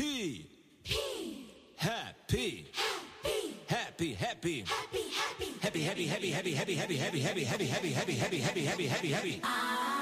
P. Happy. Happy, happy. Happy, happy, happy, happy, happy, happy, happy, happy, happy, happy, happy, happy, happy, happy, happy, happy. Come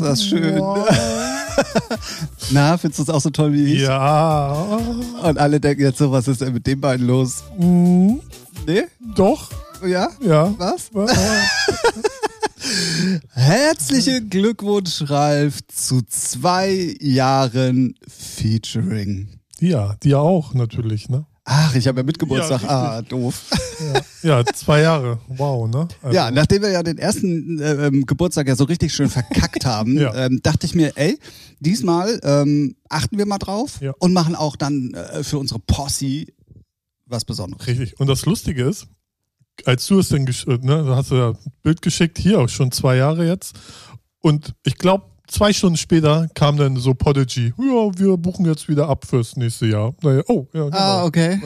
ist das schön. Na, findest du es auch so toll wie ich? Ja. Und alle denken jetzt so, was ist denn mit den beiden los? Mhm. Nee? Doch. Ja? Ja. Was? Herzlichen Glückwunsch, Ralf, zu zwei Jahren Featuring. Ja, dir auch natürlich, ne? Ach, ich habe ja Mitgeburtstag. Ja, ah, doof. Ja, zwei Jahre. Wow, ne? Also, Ja, nachdem wir ja den ersten äh, Geburtstag ja so richtig schön verkackt haben, Ja. ähm, dachte ich mir, ey, diesmal ähm, achten wir mal drauf Ja. und machen auch dann äh, für unsere Posse was Besonderes. Richtig. Und das Lustige ist, als du es denn, äh, ne, hast du ja ein Bild geschickt, hier auch schon zwei Jahre jetzt. Und ich glaube, zwei Stunden später kam dann so Podigy, ja, wir buchen jetzt wieder ab fürs nächste Jahr. Naja, oh, ja, genau. Ah, okay.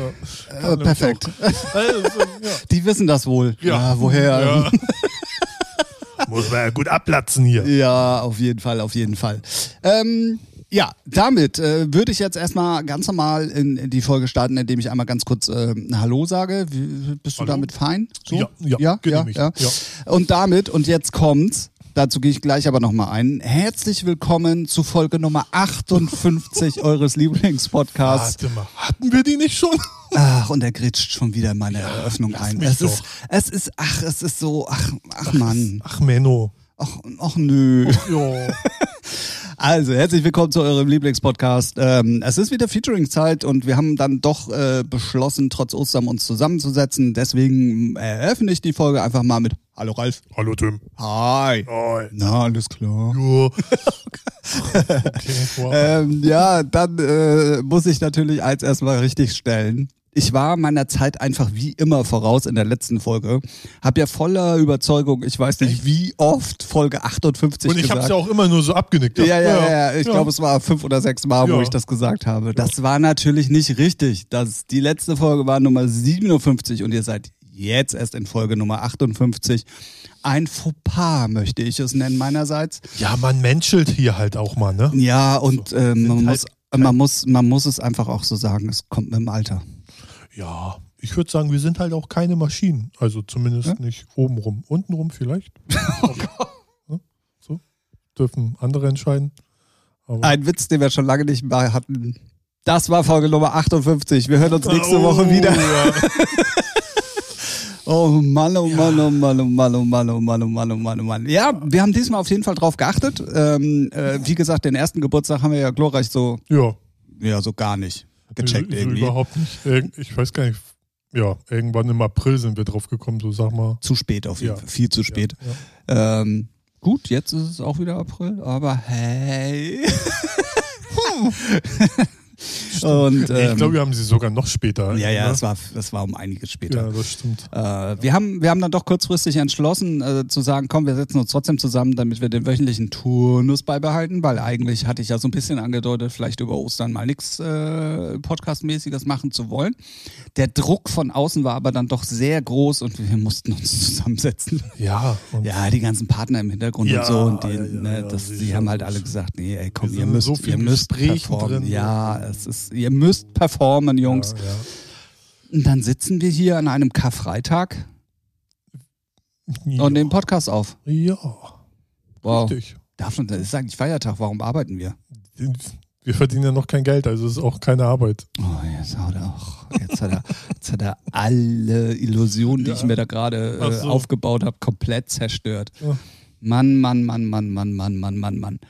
Ja. Äh, perfekt. Also, ja. Die wissen das wohl. Ja. woher? Ja. Muss man ja gut abplatzen hier. Ja, auf jeden Fall, auf jeden Fall. Ähm, ja, damit äh, würde ich jetzt erstmal ganz normal in, in die Folge starten, indem ich einmal ganz kurz äh, Hallo sage. Wie, bist du Hallo? damit fein? So? Ja, ja, ja, genehmigt, ja. ja. Und damit, und jetzt kommt's, dazu gehe ich gleich aber nochmal ein. Herzlich willkommen zu Folge Nummer 58 eures Lieblingspodcasts. Warte mal, hatten wir die nicht schon? Ach, und er gritscht schon wieder in meine Eröffnung ein. Es ist, es ist, ach, es ist so, ach, ach Mann, Ach, Menno. ach, ach nö. Ja. Also, herzlich willkommen zu eurem Lieblingspodcast. Ähm, es ist wieder Featuring-Zeit und wir haben dann doch äh, beschlossen, trotz Ostern uns zusammenzusetzen. Deswegen eröffne ich die Folge einfach mal mit Hallo Ralf. Hallo Tim. Hi. Hi. Na, alles klar. Ja. okay, wow. Ähm, ja, dann äh, muss ich natürlich eins erstmal richtig stellen. Ich war meiner Zeit einfach wie immer voraus in der letzten Folge. Hab ja voller Überzeugung, ich weiß nicht wie oft, Folge 58 Und ich gesagt. hab's ja auch immer nur so abgenickt. Ja, ja, ja, ja. Ich glaube, es war fünf oder sechs Mal, wo Ja. ich das gesagt habe. Das war natürlich nicht richtig. Das, die letzte Folge war Nummer 57 und ihr seid jetzt erst in Folge Nummer 58. Ein Fauxpas möchte ich es nennen meinerseits. Ja, man menschelt hier halt auch mal, ne? Ja, und So, ähm, man, muss, halt- man, muss, man muss es einfach auch so sagen, es kommt mit dem Alter. Ja, ich würde sagen, wir sind halt auch keine Maschinen. Also zumindest nicht obenrum. Untenrum vielleicht. Ja, so. Dürfen andere entscheiden. Aber Ein Witz, den wir schon lange nicht mehr hatten. Das war Folge Nummer 58. Wir hören uns nächste Woche Oh, wieder. Ja. Oh Mann, oh Mann, oh Mann, oh Mann, oh Mann, oh Mann, oh Mann, oh Mann, oh Mann. Ja, wir haben diesmal auf jeden Fall drauf geachtet. Ähm, äh, wie gesagt, den ersten Geburtstag haben wir ja glorreich so, ja. ja, so gar nicht gecheckt so irgendwie. Überhaupt nicht. Ich weiß gar nicht. Ja, irgendwann im April sind wir drauf gekommen, so sag mal. Zu spät auf jeden Ja. Fall, viel zu spät. Ja. Ähm, gut, jetzt ist es auch wieder April, aber hey. Und Nee, ich ähm, glaube, wir haben sie sogar noch später. ja, ja, ne? das war, das war um einiges später. Ja, das stimmt. Äh, wir, haben, wir haben dann doch kurzfristig entschlossen äh, zu sagen, komm, wir setzen uns trotzdem zusammen, damit wir den wöchentlichen Turnus beibehalten, weil eigentlich hatte ich ja so ein bisschen angedeutet, vielleicht über Ostern mal nichts äh, Podcastmäßiges machen zu wollen. Der Druck von außen war aber dann doch sehr groß und wir mussten uns zusammensetzen. Ja, Ja, die ganzen Partner im Hintergrund Ja, und so und die, ja, ja, ne, das, die haben halt alle gesagt, nee, ey, komm, ihr müsst, so ihr müsst Gesprächen performen. drin. Ja, es ist, ihr müsst performen, Jungs. Ja, ja. Und dann sitzen wir hier an einem Karfreitag und nehmen Podcast auf. Ja, Wow. richtig. Darf man, das ist eigentlich Feiertag, warum arbeiten wir? Wir verdienen ja noch kein Geld, also es ist auch keine Arbeit. Oh, ja, Jetzt hat er, auch, jetzt hat er, jetzt hat er alle Illusionen, die Ja. ich mir da gerade äh, so. aufgebaut habe, komplett zerstört. Ja. Mann, Mann, Mann, Mann, Mann, Mann, Mann, Mann, Mann.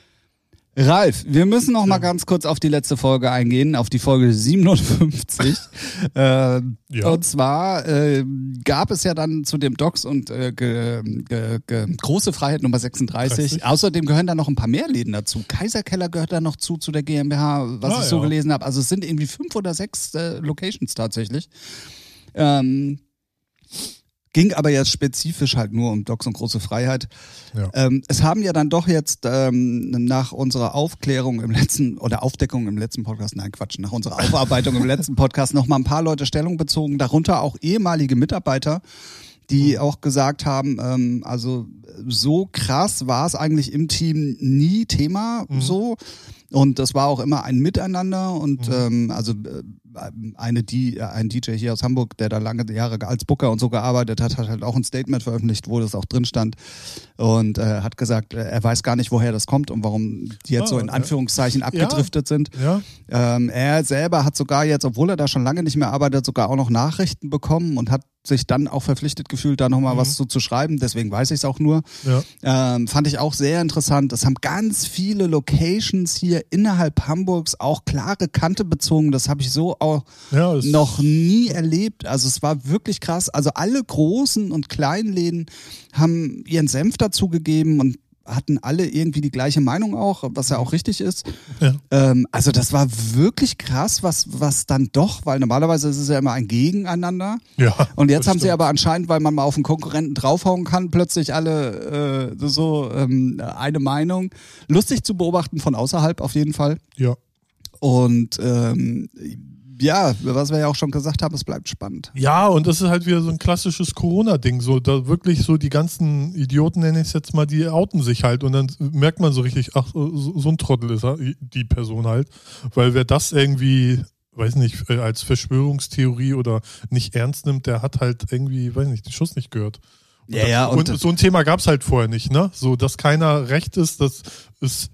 Ralf, wir müssen noch mal ganz kurz auf die letzte Folge eingehen, auf die Folge 57. ähm, Ja. Und zwar äh, gab es ja dann zu dem Docs und äh, ge, ge, ge, Große Freiheit Nummer 36. 30. Außerdem gehören da noch ein paar mehr Läden dazu. Kaiserkeller gehört da noch zu, zu der GmbH, was Ah, ich so ja. gelesen habe. Also es sind irgendwie fünf oder sechs äh, Locations tatsächlich. Ähm, ging aber jetzt spezifisch halt nur um Docs und große Freiheit. Ja. Ähm, es haben ja dann doch jetzt ähm, nach unserer Aufklärung im letzten oder Aufdeckung im letzten Podcast, nein Quatsch, nach unserer Aufarbeitung im letzten Podcast noch mal ein paar Leute Stellung bezogen, darunter auch ehemalige Mitarbeiter, die auch gesagt haben, ähm, also so krass war es eigentlich im Team nie Thema so. Und das war auch immer ein Miteinander und ähm, also äh, eine die ein DJ hier aus Hamburg, der da lange Jahre als Booker und so gearbeitet hat, hat halt auch ein Statement veröffentlicht, wo das auch drin stand und äh, hat gesagt, äh, er weiß gar nicht, woher das kommt und warum die jetzt Ah, so in ja. Anführungszeichen abgedriftet sind. Ja, Ähm, er selber hat sogar jetzt, obwohl er da schon lange nicht mehr arbeitet, sogar auch noch Nachrichten bekommen und hat sich dann auch verpflichtet gefühlt, da nochmal was zu, zu schreiben. Deswegen weiß ich es auch nur. ja. Ähm, fand ich auch sehr interessant. Es haben ganz viele Locations hier innerhalb Hamburgs auch klare Kante bezogen. Das habe ich so auch Ja, noch nie erlebt. Also es war wirklich krass. Also alle großen und kleinen Läden haben ihren Senf dazugegeben und hatten alle irgendwie die gleiche Meinung auch, was ja auch richtig ist. Ja. Ähm, also das war wirklich krass, was, was dann doch, weil normalerweise ist es ja immer ein Gegeneinander. Ja, Und jetzt haben sie stimmt. aber anscheinend, weil man mal auf einen Konkurrenten draufhauen kann, plötzlich alle äh, so ähm, eine Meinung. Lustig zu beobachten von außerhalb auf jeden Fall. Ja. Und ähm, ja, was wir ja auch schon gesagt haben, es bleibt spannend. Ja, und das ist halt wieder so ein klassisches Corona-Ding. So, da wirklich so die ganzen Idioten, nenne ich es jetzt mal, die outen sich halt. Und dann merkt man so richtig, ach, so, ein Trottel ist die Person halt. Weil wer das irgendwie, weiß nicht, äh, als Verschwörungstheorie oder nicht ernst nimmt, der hat halt irgendwie, weiß nicht, den Schuss nicht gehört. Ja, ja, und- und, so ein Thema gab es halt vorher nicht, ne? So, dass keiner recht ist, das ist,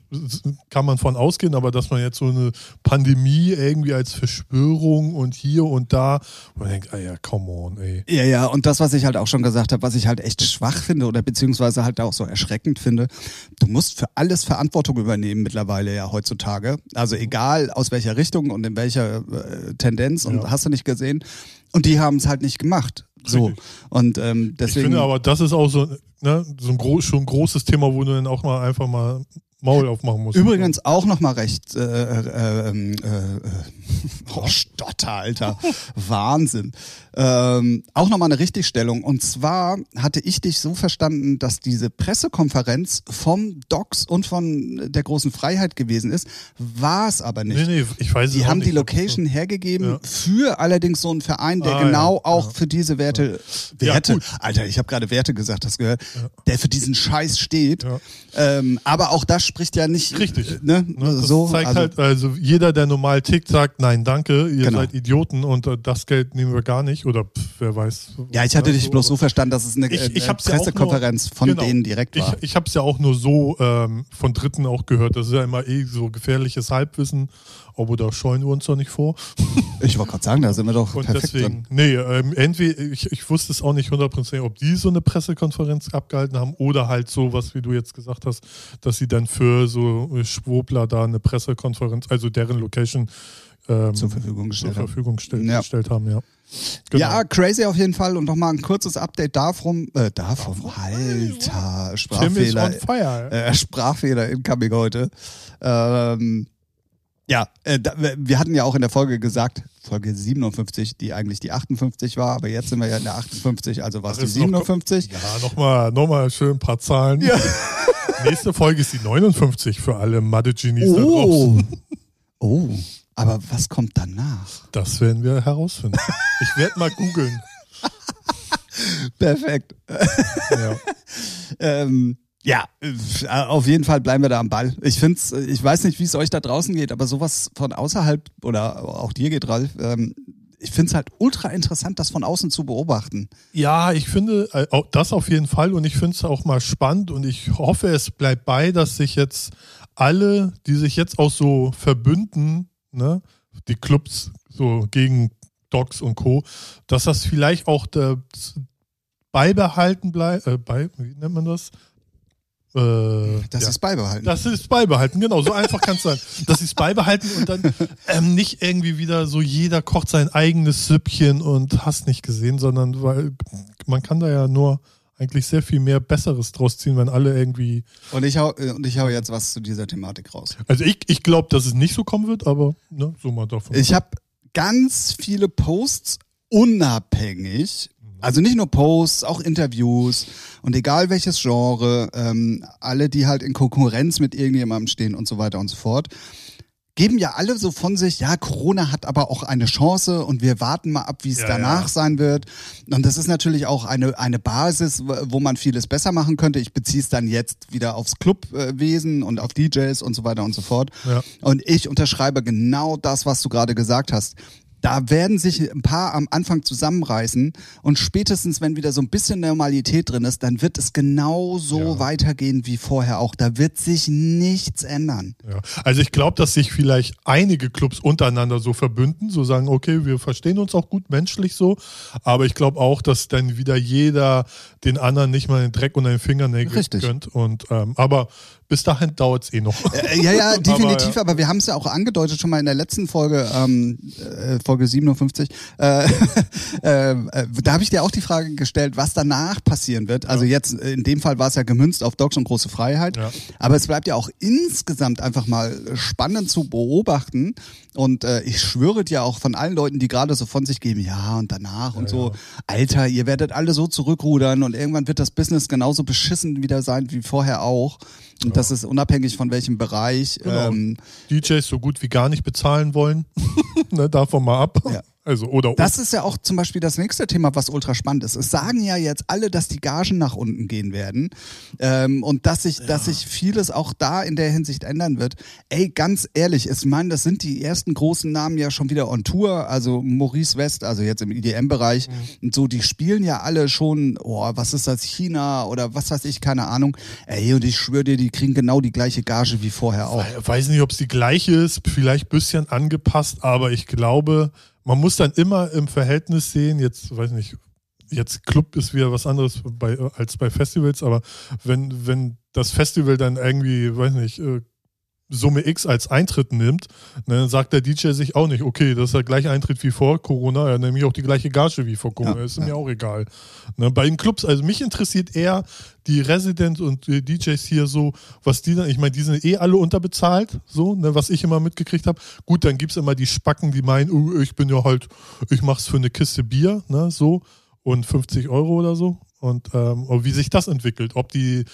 kann man von ausgehen, aber dass man jetzt so eine Pandemie irgendwie als Verschwörung und hier und da, man denkt, ah ja, come on, ey. Ja, ja, und das, was ich halt auch schon gesagt habe, was ich halt echt schwach finde oder beziehungsweise halt auch so erschreckend finde, du musst für alles Verantwortung übernehmen mittlerweile ja heutzutage. Also egal aus welcher Richtung und in welcher äh, Tendenz und Ja. hast du nicht gesehen. Und die haben es halt nicht gemacht. So. Und ähm, Ich deswegen. finde aber, das ist auch so, ne, so ein gro schon ein großes Thema, wo du dann auch mal einfach mal Maul aufmachen musst. Übrigens auch nochmal recht, äh, äh, ähm, äh, äh, oh Stotter, Alter, Wahnsinn. Ähm, auch nochmal eine Richtigstellung. Und zwar hatte ich dich so verstanden, dass diese Pressekonferenz vom Docs und von der großen Freiheit gewesen ist. War es aber nicht. Nee, nee, ich weiß es Die haben nicht. die Location hergegeben Ja. für allerdings so einen Verein, der Ah, genau ja, auch ja. für diese Werte, Werte, gut. Alter, ich habe gerade Werte gesagt, das gehört, der für diesen Scheiß steht. Ähm, aber auch das spricht ja nicht, Richtig. äh, ne, Ne, das so, zeigt also, halt, also jeder, der normal tickt, sagt, nein, danke, ihr Genau. seid Idioten und äh, das Geld nehmen wir gar nicht. Oder pff, wer weiß. ja, ich hatte ne, dich bloß so verstanden, dass es eine, Ich, äh, ich ja auch Pressekonferenz nur, von genau. denen direkt war. Ich, ich habe es ja auch nur so ähm, von Dritten auch gehört. Das ist ja immer eh so gefährliches Halbwissen. Aber da scheuen wir uns doch nicht vor. Ich, wollte gerade sagen, da sind wir doch Und perfekt deswegen, drin. nee, ähm, entweder, ich, ich wusste es auch nicht hundertprozentig, ob die so eine Pressekonferenz abgehalten haben oder halt so, was wie du jetzt gesagt hast, dass sie dann für so äh, Schwobler da eine Pressekonferenz, also deren Location ähm, Zur Verfügung zur gestellt haben. Verfügung stell, Ja. gestellt haben, ja. Genau. Ja, crazy auf jeden Fall. Und nochmal ein kurzes Update davon. Äh, davon. Alter, Tim ist Sprachfehler. on fire. Äh, Sprachfehler incoming heute. Ähm, ja, äh, da, wir hatten ja auch in der Folge gesagt, Folge 57, die eigentlich die 58 war, aber jetzt sind wir ja in der 58, also war es die ist noch- 57. Ja, nochmal noch mal schön ein paar Zahlen. Nächste Folge ist die 59 für alle Mathe-Genies da Oh. draußen. oh, aber was kommt danach? Das werden wir herausfinden. Ich werde mal googeln. Perfekt. Ja. Ähm, ja, äh, auf jeden Fall bleiben wir da am Ball. Ich find's, äh, ich weiß nicht, wie es euch da draußen geht, aber sowas von außerhalb oder auch dir geht, Ralf, ähm, ich find's halt ultra interessant, das von außen zu beobachten. Ja, ich finde äh, das auf jeden Fall und ich finde es auch mal spannend und ich hoffe, es bleibt bei, dass sich jetzt alle, die sich jetzt auch so verbünden, ne, die Clubs so gegen Dogs und Co., dass das vielleicht auch der, beibehalten bleibt, äh, bei, wie nennt man das? Äh, Das ja. ist beibehalten. Das ist beibehalten, genau, so einfach kann es sein. Dass sie es beibehalten und dann ähm, nicht irgendwie wieder so jeder kocht sein eigenes Süppchen und hast nicht gesehen, sondern weil man kann da ja nur eigentlich sehr viel mehr Besseres draus ziehen, wenn alle irgendwie. und, ich hau, äh, und ich hau jetzt was zu dieser Thematik raus. Also ich, ich glaube, dass es nicht so kommen wird, aber ne, so mal davon. Ich habe ganz viele Posts unabhängig, also nicht nur Posts, auch Interviews und egal welches Genre, ähm, alle, die halt in Konkurrenz mit irgendjemandem stehen und so weiter und so fort, geben ja alle so von sich, ja, Corona hat aber auch eine Chance und wir warten mal ab, wie es Ja, danach ja. sein wird. Und das ist natürlich auch eine, eine Basis, wo man vieles besser machen könnte. Ich beziehe es dann jetzt wieder aufs Clubwesen und auf DJs und so weiter und so fort. Ja. Und ich unterschreibe genau das, was du gerade gesagt hast. Da werden sich ein paar am Anfang zusammenreißen und spätestens, wenn wieder so ein bisschen Normalität drin ist, dann wird es genau so Ja. weitergehen wie vorher auch. Da wird sich nichts ändern. Ja. Also ich glaube, dass sich vielleicht einige Clubs untereinander so verbünden, so sagen, okay, wir verstehen uns auch gut menschlich so, aber ich glaube auch, dass dann wieder jeder den anderen nicht mal den Dreck unter den Fingernägeln Richtig. gönnt. Und ähm, aber bis dahin dauert es eh noch. Äh, ja, ja, definitiv, ja. aber, wir haben es ja auch angedeutet schon mal in der letzten Folge, ähm, äh, Folge 57. Äh, äh, äh, da habe ich dir auch die Frage gestellt, was danach passieren wird. Also jetzt, äh, in dem Fall war es ja gemünzt auf Dogs und große Freiheit. Ja. Aber es bleibt ja auch insgesamt einfach mal spannend zu beobachten. Und äh, ich schwöre dir auch von allen Leuten, die gerade so von sich geben, ja und danach und so, Alter, ihr werdet alle so zurückrudern und irgendwann wird das Business genauso beschissen wieder sein wie vorher auch. Und das ist unabhängig von welchem Bereich. Genau. Ähm, DJs so gut wie gar nicht bezahlen wollen, ne, davon mal ab. Ja. Also oder Das ist ja auch zum Beispiel das nächste Thema, was ultra spannend ist. Es sagen ja jetzt alle, dass die Gagen nach unten gehen werden ähm, und dass sich, dass sich vieles auch da in der Hinsicht ändern wird. Ey, ganz ehrlich, ich meine, das sind die ersten großen Namen ja schon wieder on Tour. Also Maurice West, also jetzt im IDM-Bereich und so, die spielen ja alle schon, oh, was ist das, China oder was weiß ich, keine Ahnung. Ey, und ich schwöre dir, die kriegen genau die gleiche Gage wie vorher auch. Ich weiß nicht, ob es die gleiche ist, vielleicht ein bisschen angepasst, aber ich glaube, man muss dann immer im Verhältnis sehen, jetzt weiß nicht, jetzt Club ist wieder was anderes bei, als bei Festivals, aber wenn, wenn das Festival dann irgendwie, weiß nicht, äh, Summe X als Eintritt nimmt, ne, dann sagt der DJ sich auch nicht, okay, das ist der gleiche Eintritt wie vor Corona, ja, nämlich auch die gleiche Gage wie vor Corona, Ja, ist ja. mir auch egal. Ne, bei den Clubs, also mich interessiert eher die Residents und die DJs hier so, was die dann, ich meine, die sind eh alle unterbezahlt, so, ne, was ich immer mitgekriegt habe. Gut, dann gibt's immer die Spacken, die meinen, uh, ich bin ja halt, ich mach's für eine Kiste Bier, ne, so, und 50 Euro oder so. Und ähm, und wie sich das entwickelt, ob die,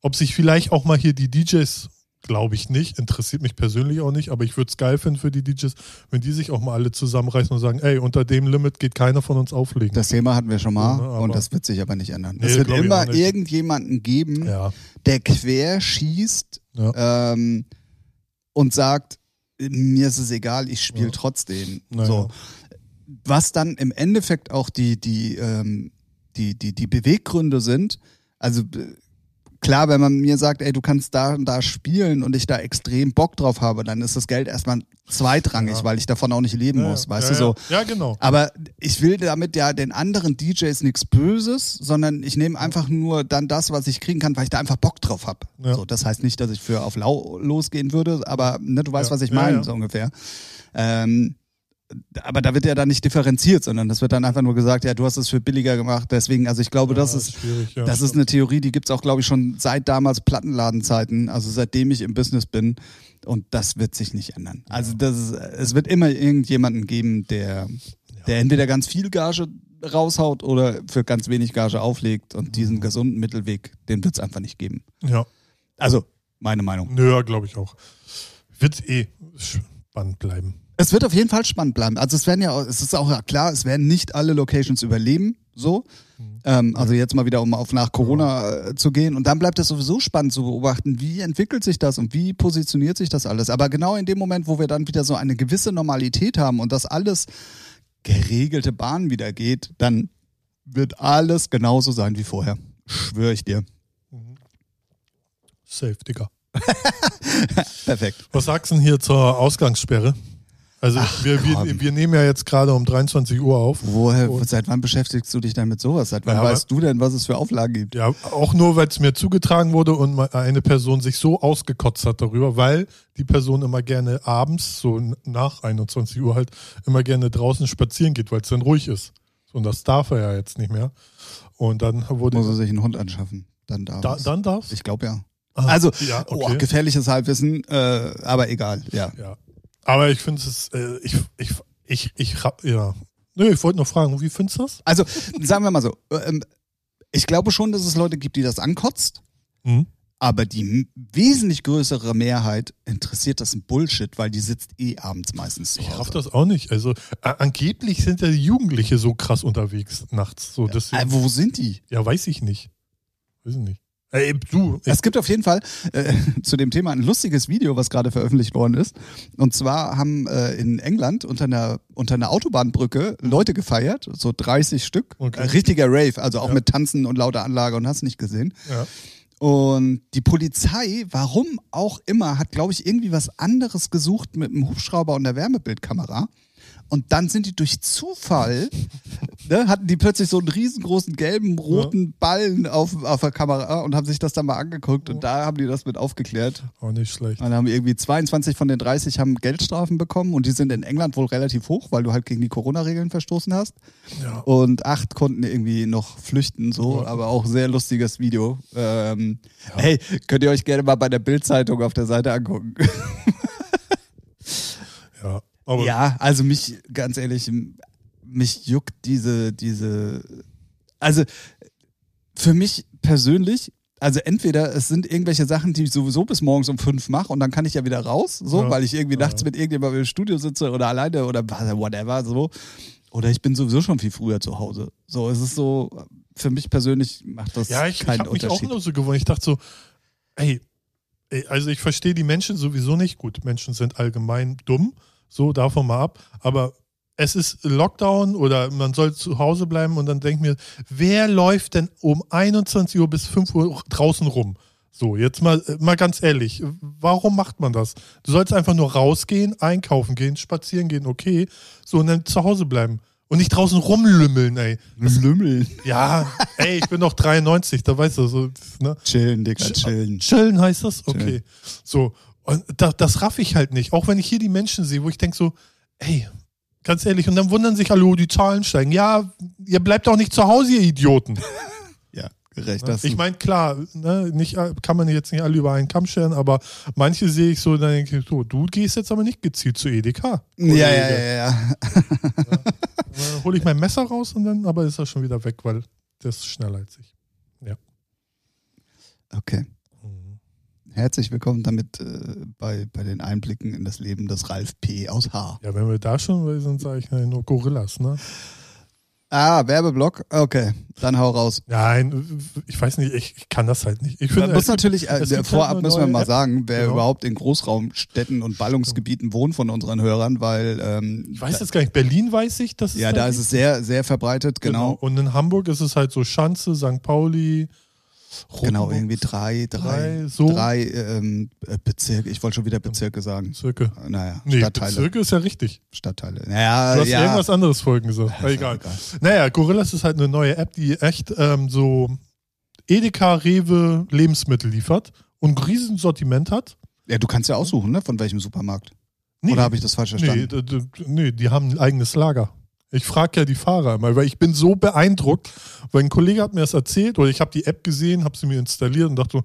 ob sich vielleicht auch mal hier die DJs Glaube ich nicht, interessiert mich persönlich auch nicht, aber ich würde es geil finden für die DJs, wenn die sich auch mal alle zusammenreißen und sagen, ey, unter dem Limit geht keiner von uns auflegen. Das Thema hatten wir schon mal Ja, ne, und das wird sich aber nicht ändern. Nee, es wird immer irgendjemanden geben, ja, der quer schießt ja, ähm, und sagt, mir ist es egal, ich spiele trotzdem. Naja. So. Was dann im Endeffekt auch die, die, ähm, die, die, die Beweggründe sind, also äh, klar, wenn man mir sagt, ey, du kannst da und da spielen und ich da extrem Bock drauf habe, dann ist das Geld erstmal zweitrangig, Ja. weil ich davon auch nicht leben ja, muss, weißt ja, du so. Ja, genau. Aber ich will damit ja den anderen DJs nichts Böses, sondern ich nehme einfach nur dann das, was ich kriegen kann, weil ich da einfach Bock drauf habe. So, das heißt nicht, dass ich für auf lau losgehen würde, aber ne, du weißt, was ich meine, so ungefähr. Ähm, aber da wird ja dann nicht differenziert, sondern das wird dann einfach nur gesagt, ja, du hast es für billiger gemacht, deswegen, also ich glaube, das Ja, ist, schwierig, ja. das ist eine Theorie, die gibt's auch, glaube ich, schon seit damals Plattenladenzeiten, also seitdem ich im Business bin. Und das wird sich nicht ändern. Also das ist, es wird immer irgendjemanden geben, der, der entweder ganz viel Gage raushaut oder für ganz wenig Gage auflegt. Und diesen gesunden Mittelweg, den wird's einfach nicht geben. Ja, Also, meine Meinung. nö, glaube ich auch. Wird eh spannend bleiben. Es wird auf jeden Fall spannend bleiben. Also es werden ja, es ist auch klar, es werden nicht alle Locations überleben, so. Ähm, also jetzt mal wieder, um auf nach Corona äh, zu gehen. Und dann bleibt es sowieso spannend zu beobachten, wie entwickelt sich das und wie positioniert sich das alles. Aber genau in dem Moment, wo wir dann wieder so eine gewisse Normalität haben und das alles geregelte Bahn wieder geht, dann wird alles genauso sein wie vorher. Schwöre ich dir. Safe, Digga. Perfekt. Was sagst du denn hier zur Ausgangssperre? Also wir, wir, komm. wir nehmen ja jetzt gerade um 23 Uhr auf. Woher, seit wann beschäftigst du dich denn mit sowas? Seit wann Ja, weißt du denn, was es für Auflagen gibt? Ja, auch nur, weil es mir zugetragen wurde und eine Person sich so ausgekotzt hat darüber, weil die Person immer gerne abends, so nach 21 Uhr halt, immer gerne draußen spazieren geht, weil es dann ruhig ist. Und das darf er ja jetzt nicht mehr. Und dann wurde. Muss er sich einen Hund anschaffen. Dann darf da, es. dann darf's? Ich glaube ja. Ah, Also, ja, oh, okay. gefährliches Halbwissen, äh, aber egal, ja. ja. Aber ich finde es, äh, ich, ich, ich, ich, ja. Nö, ich wollte nur fragen, wie findest du das? Also, sagen wir mal so, ähm, ich glaube schon, dass es Leute gibt, die das ankotzt, Hm? aber die wesentlich größere Mehrheit interessiert das ein Bullshit, weil die sitzt eh abends meistens zu Ich raff Hause. das auch nicht. Also angeblich sind ja die Jugendliche so krass unterwegs nachts. So, Äh, deswegen, wo sind die? ja, weiß ich nicht. Weiß ich nicht. Ey, du, Es gibt auf jeden Fall äh, zu dem Thema ein lustiges Video, was gerade veröffentlicht worden ist. Und zwar haben äh, in England unter einer, unter einer Autobahnbrücke Leute gefeiert, so 30 Stück. Okay. Äh, richtiger Rave, also auch Ja. mit Tanzen und lauter Anlage und hast nicht gesehen. ja. Und die Polizei, warum auch immer, hat, glaube ich, irgendwie was anderes gesucht mit einem Hubschrauber und der Wärmebildkamera. Und dann sind die durch Zufall, ne, hatten die plötzlich so einen riesengroßen gelben, roten Ballen auf, auf der Kamera und haben sich das dann mal angeguckt und da haben die das mit aufgeklärt. Auch nicht schlecht. Und dann haben irgendwie 22 von den 30 haben Geldstrafen bekommen und die sind in England wohl relativ hoch, weil du halt gegen die Corona-Regeln verstoßen hast. Ja. Und acht konnten irgendwie noch flüchten, so, Ja. aber auch sehr lustiges Video. Ähm, Hey, könnt ihr euch gerne mal bei der Bild-Zeitung auf der Seite angucken. Ja. Aber ja, also mich, ganz ehrlich, mich juckt diese, diese, also für mich persönlich, also entweder es sind irgendwelche Sachen, die ich sowieso bis morgens um fünf mache und dann kann ich ja wieder raus, so, Ja. weil ich irgendwie Ja. nachts mit irgendjemandem im Studio sitze oder alleine oder whatever, so. Oder ich bin sowieso schon viel früher zu Hause. So, es ist so, für mich persönlich macht das ja, ich, ich keinen habe mich auch Unterschied. nur so gewohnt. Ich dachte so, ey, ey, also ich verstehe die Menschen sowieso nicht. Gut, Menschen sind allgemein dumm, so davon mal ab. Aber es ist Lockdown oder man soll zu Hause bleiben und dann denk mir, wer läuft denn um 21 Uhr bis 5 Uhr draußen rum? So, jetzt mal, mal ganz ehrlich, warum macht man das? Du sollst einfach nur rausgehen, einkaufen gehen, spazieren gehen, okay, so und dann zu Hause bleiben. Und nicht draußen rumlümmeln, ey. Lümmeln. Ja, ey, ich bin noch 93, da weißt du, so, ne? Chillen, Digga, chillen. Chillen heißt das? Okay. Chillen. So, und das, das raff ich halt nicht. Auch wenn ich hier die Menschen sehe, wo ich denke so, ey, ganz ehrlich, und dann wundern sich alle, oh, die Zahlen steigen. Ja, ihr bleibt auch nicht zu Hause, ihr Idioten. Ja, gerecht. Das ich meine, klar, ne, nicht, kann man jetzt nicht alle über einen Kamm scheren, aber manche sehe ich so, dann denke ich so, du gehst jetzt aber nicht gezielt zu Edeka. ja, ja, ja, ja. Dann hole ich mein Messer raus und dann, aber ist er schon wieder weg, weil der ist schneller als ich. Okay. Herzlich willkommen damit äh, bei, bei den Einblicken in das Leben des Ralf P. aus H. Ja, wenn wir da schon sind, sage ich ja, nur Gorillas, ne? Ah, Werbeblock? Okay, dann hau raus. Nein, ich weiß nicht, ich, ich kann das halt nicht. Ich Man finde, muss gibt- natürlich, äh, vorab halt eine müssen wir mal App. sagen, wer Genau. überhaupt in Großraumstädten und Ballungsgebieten wohnt von unseren Hörern, weil ähm, Ich weiß jetzt gar nicht, Berlin weiß ich, dass es ja, da ist es sehr, sehr verbreitet, genau. Und in Hamburg ist es halt so Schanze, St. Pauli, Genau, Rotenburg, irgendwie drei, drei, Drei, so. drei ähm, äh, Bezirke, ich wollte schon wieder Bezirke sagen. Bezirke. Naja, Nee, Stadtteile. Bezirke ist ja richtig. Stadtteile. Naja, Du hast ja. irgendwas anderes vorhin gesagt. Egal. egal. Naja, Gorillas ist halt eine neue App, die echt ähm, so Edeka, Rewe Lebensmittel liefert und ein riesen Sortiment hat. Ja, du kannst ja aussuchen, ne, von welchem Supermarkt. Nee, Oder habe ich das falsch nee, verstanden? d- nee, die haben ein eigenes Lager. Ich frage ja die Fahrer immer, weil ich bin so beeindruckt, weil ein Kollege hat mir das erzählt oder ich habe die App gesehen, habe sie mir installiert und dachte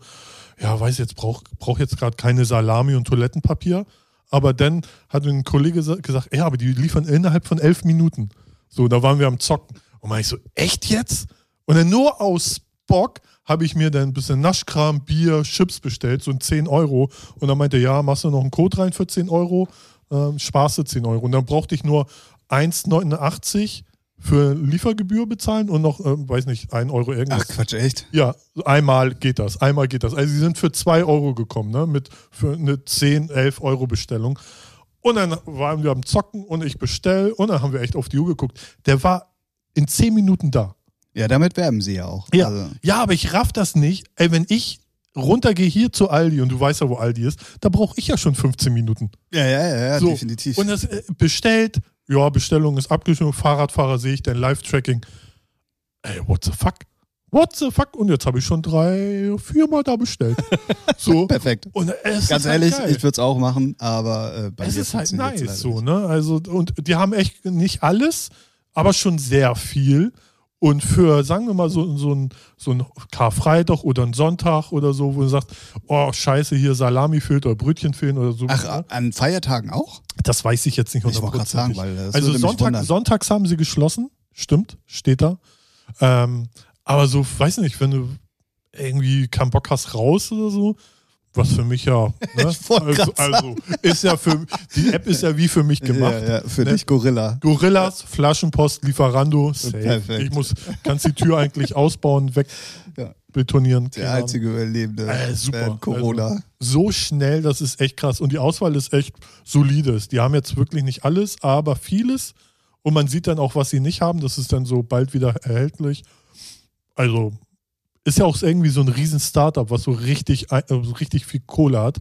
ja, weiß jetzt, brauch, brauch jetzt gerade keine Salami und Toilettenpapier. Aber dann hat ein Kollege sa- gesagt, ja, aber die liefern innerhalb von elf Minuten. So, da waren wir am Zocken. Und meine ich so, echt jetzt? Und dann nur aus Bock habe ich mir dann ein bisschen Naschkram, Bier, Chips bestellt, so ein 10 Euro. Und dann meinte er, ja, machst du noch einen Code rein für 10 Euro, ähm, sparst du 10 Euro. Und dann brauchte ich nur 1,89 für Liefergebühr bezahlen und noch, ähm, weiß nicht, 1 Euro irgendwas. Ach Quatsch, echt? Ja, einmal geht das, einmal geht das. Also sie sind für 2 Euro gekommen, ne? Mit für eine 10, 11 Euro Bestellung. Und dann waren wir am Zocken und ich bestell und dann haben wir echt auf die Uhr geguckt. Der war in 10 Minuten da. Ja, damit werben sie ja auch. Ja, Also, ja aber ich raff das nicht. Ey, wenn ich runtergehe hier zu Aldi und du weißt ja, wo Aldi ist, da brauche ich ja schon 15 Minuten. Ja, ja, ja, ja So. definitiv. Und das äh, bestellt, ja, Bestellung ist abgeschlossen, Fahrradfahrer sehe ich, dein Live-Tracking. Ey, what the fuck? What the fuck? Und jetzt habe ich schon drei, viermal da bestellt. So. Perfekt. Und es Ganz ist halt ehrlich, geil. ich würde es auch machen, aber äh, bei es ist halt nice so, ne? Also, und die haben echt nicht alles, aber schon sehr viel. Und für, sagen wir mal, so, so ein, so ein Karfreitag oder ein Sonntag oder so, wo du sagst, oh, scheiße, hier Salami fehlt oder Brötchen fehlen oder so. Ach, an Feiertagen auch? Das weiß ich jetzt nicht Ich wollte gerade sagen, hundertprozentig. weil das Also Sonntag, sonntags haben sie geschlossen, stimmt, steht da. Ähm, aber so, weiß nicht, wenn du irgendwie keinen Bock hast raus oder so, was für mich ja, ne? Also, also ist ja für die App ist ja wie für mich gemacht. Ja, ja, für ne? dich Gorilla. Gorillas, Flaschenpost, Lieferando, safe. Perfekt. Ich muss, kannst die Tür eigentlich ausbauen, weg Ja. betonieren. Der einzige Überlebende Äh, super. während Corona. Also, so schnell, das ist echt krass. Und die Auswahl ist echt solides. Die haben jetzt wirklich nicht alles, aber vieles. Und man sieht dann auch, was sie nicht haben. Das ist dann so bald wieder erhältlich. Also ist ja auch irgendwie so ein riesen Startup, was so richtig, äh, so richtig viel Kohle hat.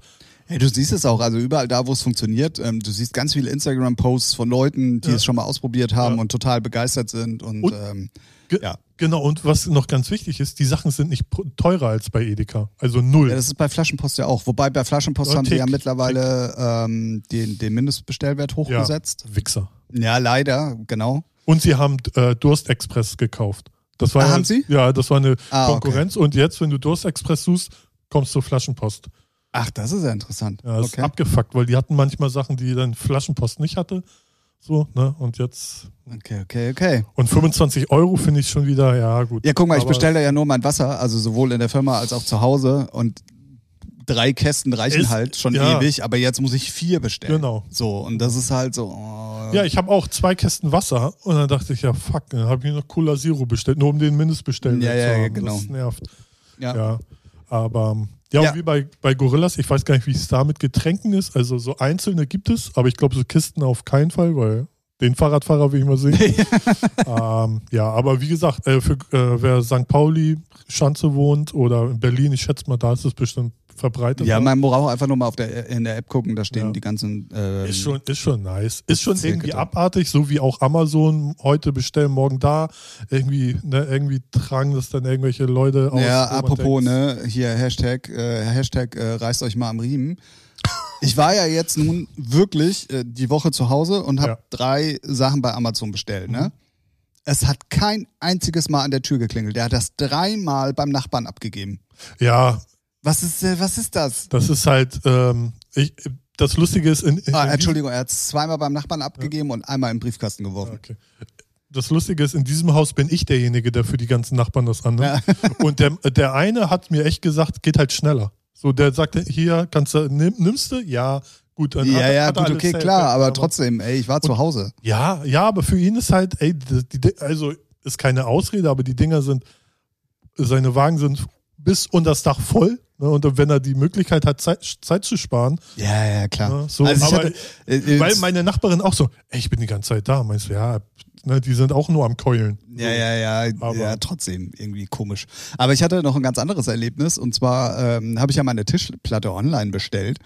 Hey, du siehst es auch, also überall da, wo es funktioniert, ähm, du siehst ganz viele Instagram-Posts von Leuten, die Ja. es schon mal ausprobiert haben Ja. und total begeistert sind. Und, Und- ähm, Ge Ja. Genau, und was noch ganz wichtig ist, die Sachen sind nicht teurer als bei Edeka. Also null. ja, das ist bei Flaschenpost ja auch. Wobei bei Flaschenpost Ja, haben sie ja mittlerweile ähm, den, den Mindestbestellwert hochgesetzt. Wichser. Ja. leider, genau. Und sie haben äh, Durstexpress gekauft. Das war Ah, ja, haben sie? Ja, das war eine Ah, okay. Konkurrenz. Und jetzt, wenn du Durstexpress suchst, kommst du Flaschenpost. Ach, das ist ja interessant. Ja, das okay. ist abgefuckt, weil die hatten manchmal Sachen, die dann Flaschenpost nicht hatte. So, ne? Und jetzt. okay, okay, okay. Und 25 Euro finde ich schon wieder, ja, gut. Ja, guck mal, ich bestelle ja nur mein Wasser, also sowohl in der Firma als auch zu Hause und drei Kästen reichen Ist- halt schon ja. ewig, aber jetzt muss ich vier bestellen. Genau. So, und das ist halt so. Oh, Ja, ich habe auch zwei Kästen Wasser und dann dachte ich, ja, fuck, dann habe ich noch Cola Zero bestellt, nur um den Mindestbestellwert Ja, ja, zu ja, haben. genau. Das nervt. ja. Ja. Aber ja, Ja. und wie bei, bei Gorillas, ich weiß gar nicht, wie es da mit Getränken ist. Also so einzelne gibt es, aber ich glaube so Kisten auf keinen Fall, weil den Fahrradfahrer will ich mal sehen. ähm, ja, aber wie gesagt, äh, für äh, wer St. Pauli, Schanze wohnt oder in Berlin, ich schätze mal, da ist es bestimmt verbreitet. Ja, man braucht einfach nur mal auf der, in der App gucken, da stehen Ja. die ganzen. Ähm, Ist schon, ist schon nice. Ist schon irgendwie da. abartig, so wie auch Amazon heute bestellen, morgen da. Irgendwie, ne, irgendwie tragen das dann irgendwelche Leute aus. ja, apropos, denkt, ne, hier Hashtag, äh, Hashtag äh, reißt euch mal am Riemen. Ich war ja jetzt nun wirklich äh, die Woche zu Hause und habe Ja. drei Sachen bei Amazon bestellt, ne? Es hat kein einziges Mal an der Tür geklingelt. Der hat das dreimal beim Nachbarn abgegeben. Ja, Was ist, äh, was ist das? das ist halt, ähm, ich, das Lustige ist, in, in Ah, Entschuldigung, er hat es zweimal beim Nachbarn abgegeben und einmal im Briefkasten geworfen. Okay. Das Lustige ist, in diesem Haus bin ich derjenige, der für die ganzen Nachbarn das annimmt. Und der, der eine hat mir echt gesagt, geht halt schneller. So, der sagte, hier, kannst du, nimm, nimmst du? Ja, gut. Dann Ja, hat, ja, hat gut, okay, safe, klar, aber aber- trotzdem, ey, ich war zu Hause. Ja, ja, aber für ihn ist halt, ey, die, die, also ist keine Ausrede, aber die Dinger sind, seine Wagen sind bis unter das Dach voll. Ne, und wenn er die Möglichkeit hat, Zeit, Zeit zu sparen, Ja, ja, klar. Ja, so, also aber- hatte, äh, äh, weil meine Nachbarin auch so, ey, ich bin die ganze Zeit da. Meinst du, ja, ne, die sind auch nur am Keulen. Ja, ja, ja, Aber- ja, trotzdem irgendwie komisch. Aber ich hatte noch ein ganz anderes Erlebnis und zwar ähm, habe ich ja meine Tischplatte online bestellt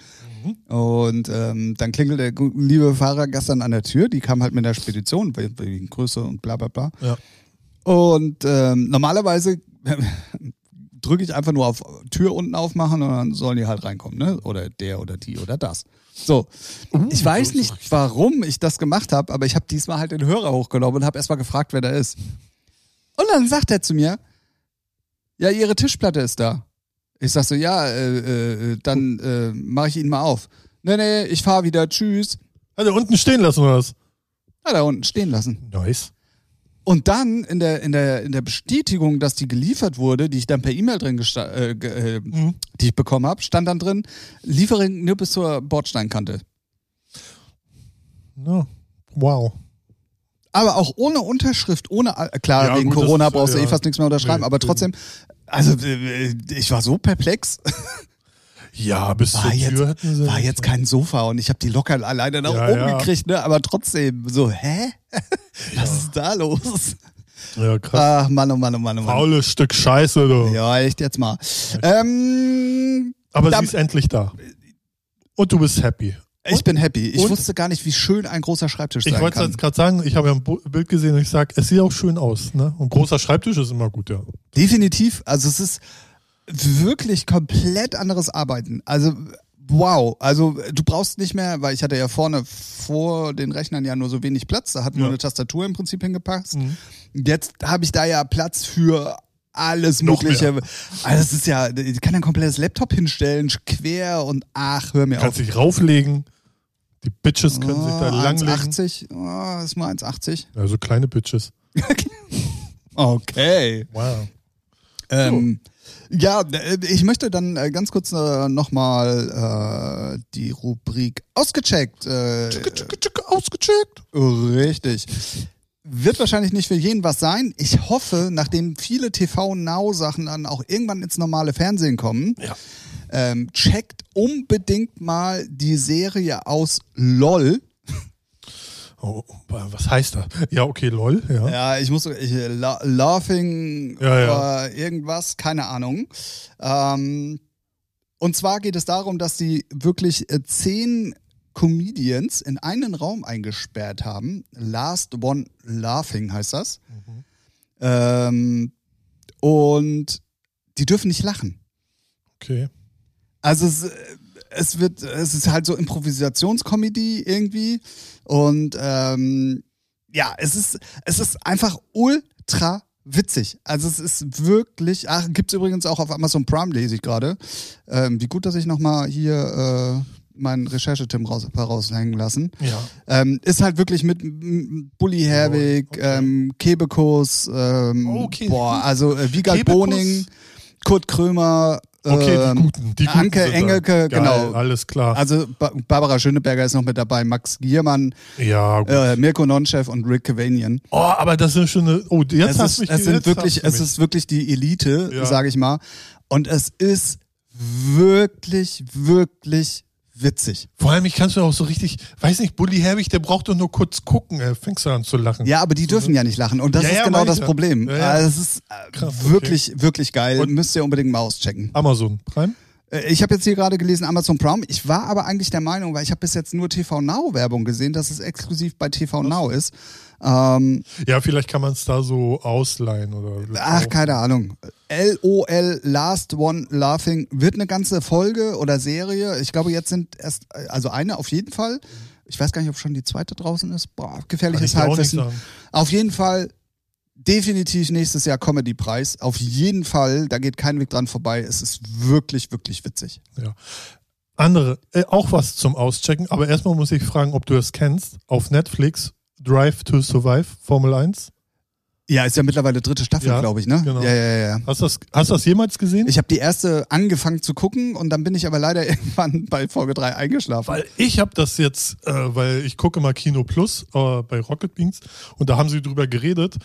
Mhm. und ähm, dann klingelte der liebe Fahrer gestern an der Tür, die kam halt mit der Spedition we- wegen Größe und bla bla bla. Ja. Und ähm, normalerweise drücke ich einfach nur auf Tür unten aufmachen und dann sollen die halt reinkommen, ne? Oder der oder die oder das. So, ich weiß nicht, warum ich das gemacht habe, aber ich habe diesmal halt den Hörer hochgenommen und habe erstmal gefragt, wer da ist. Und dann sagt er zu mir, ja, ihre Tischplatte ist da. Ich sag so, ja, äh, äh, dann äh, mache ich ihn mal auf. Nee, nee, ich fahre wieder, tschüss. Hat er unten stehen lassen oder was? Hat er unten stehen lassen. Nice. Und dann in der, in der, in der Bestätigung, dass die geliefert wurde, die ich dann per E-Mail drin äh, äh, Mhm. die ich bekommen habe, stand dann drin, Lieferung nur bis zur Bordsteinkante. Ja. Wow. Aber auch ohne Unterschrift, ohne, all- klar, Ja, wegen gut, Corona ist, brauchst du ja. eh fast nichts mehr unterschreiben, Nee, aber trotzdem, also äh, ich war so perplex. Ja, bis War zur jetzt, Tür hätten sie. war jetzt kein Sofa und ich habe die locker alleine nach Ja, oben ja. gekriegt, ne? aber trotzdem so, hä? Was ist da los? Ja, krass. Ach, Mann, oh Mann, oh Mann, oh Mann. Faules Stück Scheiße, du. Ja, echt jetzt mal. Ähm, Aber sie ist endlich da. Und du bist happy. ich bin happy. Ich Und? wusste gar nicht, wie schön ein großer Schreibtisch Ich sein wollte kann. jetzt gerade sagen, ich habe ja ein Bild gesehen und ich sage, es sieht auch schön aus. Ne? Und großer Schreibtisch ist immer gut, ja. Definitiv. Also es ist wirklich komplett anderes Arbeiten. Also wow. Also du brauchst nicht mehr, weil ich hatte ja vorne vor den Rechnern ja nur so wenig Platz. Da hat nur Ja. eine Tastatur im Prinzip hingepasst. Mhm. Jetzt habe ich da ja Platz für alles Noch Mögliche. mehr. Also es ist ja, ich kann ein komplettes Laptop hinstellen, quer und ach, hör mir auf. Kannst dich rauflegen. Die Bitches können sich da Oh, langlegen. 1,80. Oh, ist mal 1,80. Also kleine Bitches. Okay. Wow. Ähm, ja, äh, ich möchte dann äh, ganz kurz äh, nochmal äh, die Rubrik ausgecheckt. Äh, Tschicke, tschicke, tschicke, ausgecheckt. richtig. Wird wahrscheinlich nicht für jeden was sein. Ich hoffe, nachdem viele TV-Now-Sachen dann auch irgendwann ins normale Fernsehen kommen, Ja. ähm, checkt unbedingt mal die Serie aus LOL. Oh, was heißt das? Ja, okay, lol. Ja. Ja, ich muss ich, la Laughing Ja, ja. oder irgendwas, keine Ahnung. Ähm, und zwar geht es darum, dass sie wirklich äh, zehn Comedians in einen Raum eingesperrt haben. Last One Laughing heißt das. Mhm. Ähm, und die dürfen nicht lachen. Okay. Also es, äh, es wird, es ist halt so Improvisationskomödie irgendwie und ähm, ja, es ist, es ist einfach ultra witzig. Also es ist wirklich, ach, gibt's übrigens auch auf Amazon Prime, lese ich gerade. Ähm, wie gut, dass ich nochmal hier äh, meinen Recherchetim raus, raushängen lassen. Ja. Ähm, ist halt wirklich mit Bully Herwig, okay. ähm, Kebekus, ähm, Okay. boah, also äh, Wiegald Kebekus. Boning, Kurt Krömer, Okay, ähm, die guten. Die guten Anke sind da. Engelke, Geil, genau. Alles klar. Also ba Barbara Schöneberger ist noch mit dabei, Max Giermann, ja, äh, Mirko Nonchef und Rick Cavanian. Oh, aber das ist schon eine. Oh, jetzt Es, hast ist, du mich es sind wirklich, es mich. ist wirklich die Elite, Ja. sage ich mal. Und es ist wirklich, wirklich witzig. Vor allem, ich kannst du auch so richtig, weiß nicht, Bully Herbig, der braucht doch nur kurz gucken, äh, fängst du an zu lachen. Ja, aber die dürfen ja nicht lachen. Und das Ja, ist ja, genau das ja. Problem. Also es ist äh, Krass, okay. wirklich, wirklich geil. Und- Müsst ihr unbedingt mal auschecken. Amazon Prime? Äh, Ich habe jetzt hier gerade gelesen Amazon Prime. Ich war aber eigentlich der Meinung, weil ich habe bis jetzt nur TV Now Werbung gesehen, dass es exklusiv bei TV Now ist. Ähm, Ja, vielleicht kann man es da so ausleihen oder. ach, keine Ahnung. LOL Last One Laughing wird eine ganze Folge oder Serie. Ich glaube, jetzt sind erst, also eine auf jeden Fall. Ich weiß gar nicht, ob schon die zweite draußen ist. Boah, gefährliches Halbwissen. Auf jeden Fall definitiv nächstes Jahr Comedy-Preis. Auf jeden Fall, da geht kein Weg dran vorbei. Es ist wirklich, wirklich witzig. Ja. Andere, äh, auch was zum Auschecken, aber erstmal muss ich fragen, ob du das kennst. Auf Netflix, Drive to Survive, Formel 1. Ja, ist ja mittlerweile dritte Staffel, Ja, glaube ich, ne? genau. Ja, ja, ja. Hast du das, hast das jemals gesehen? Ich habe die erste angefangen zu gucken und dann bin ich aber leider irgendwann bei Folge 3 eingeschlafen. Weil ich habe das jetzt, äh, weil ich gucke mal Kino Plus äh, bei Rocket Beans und da haben sie drüber geredet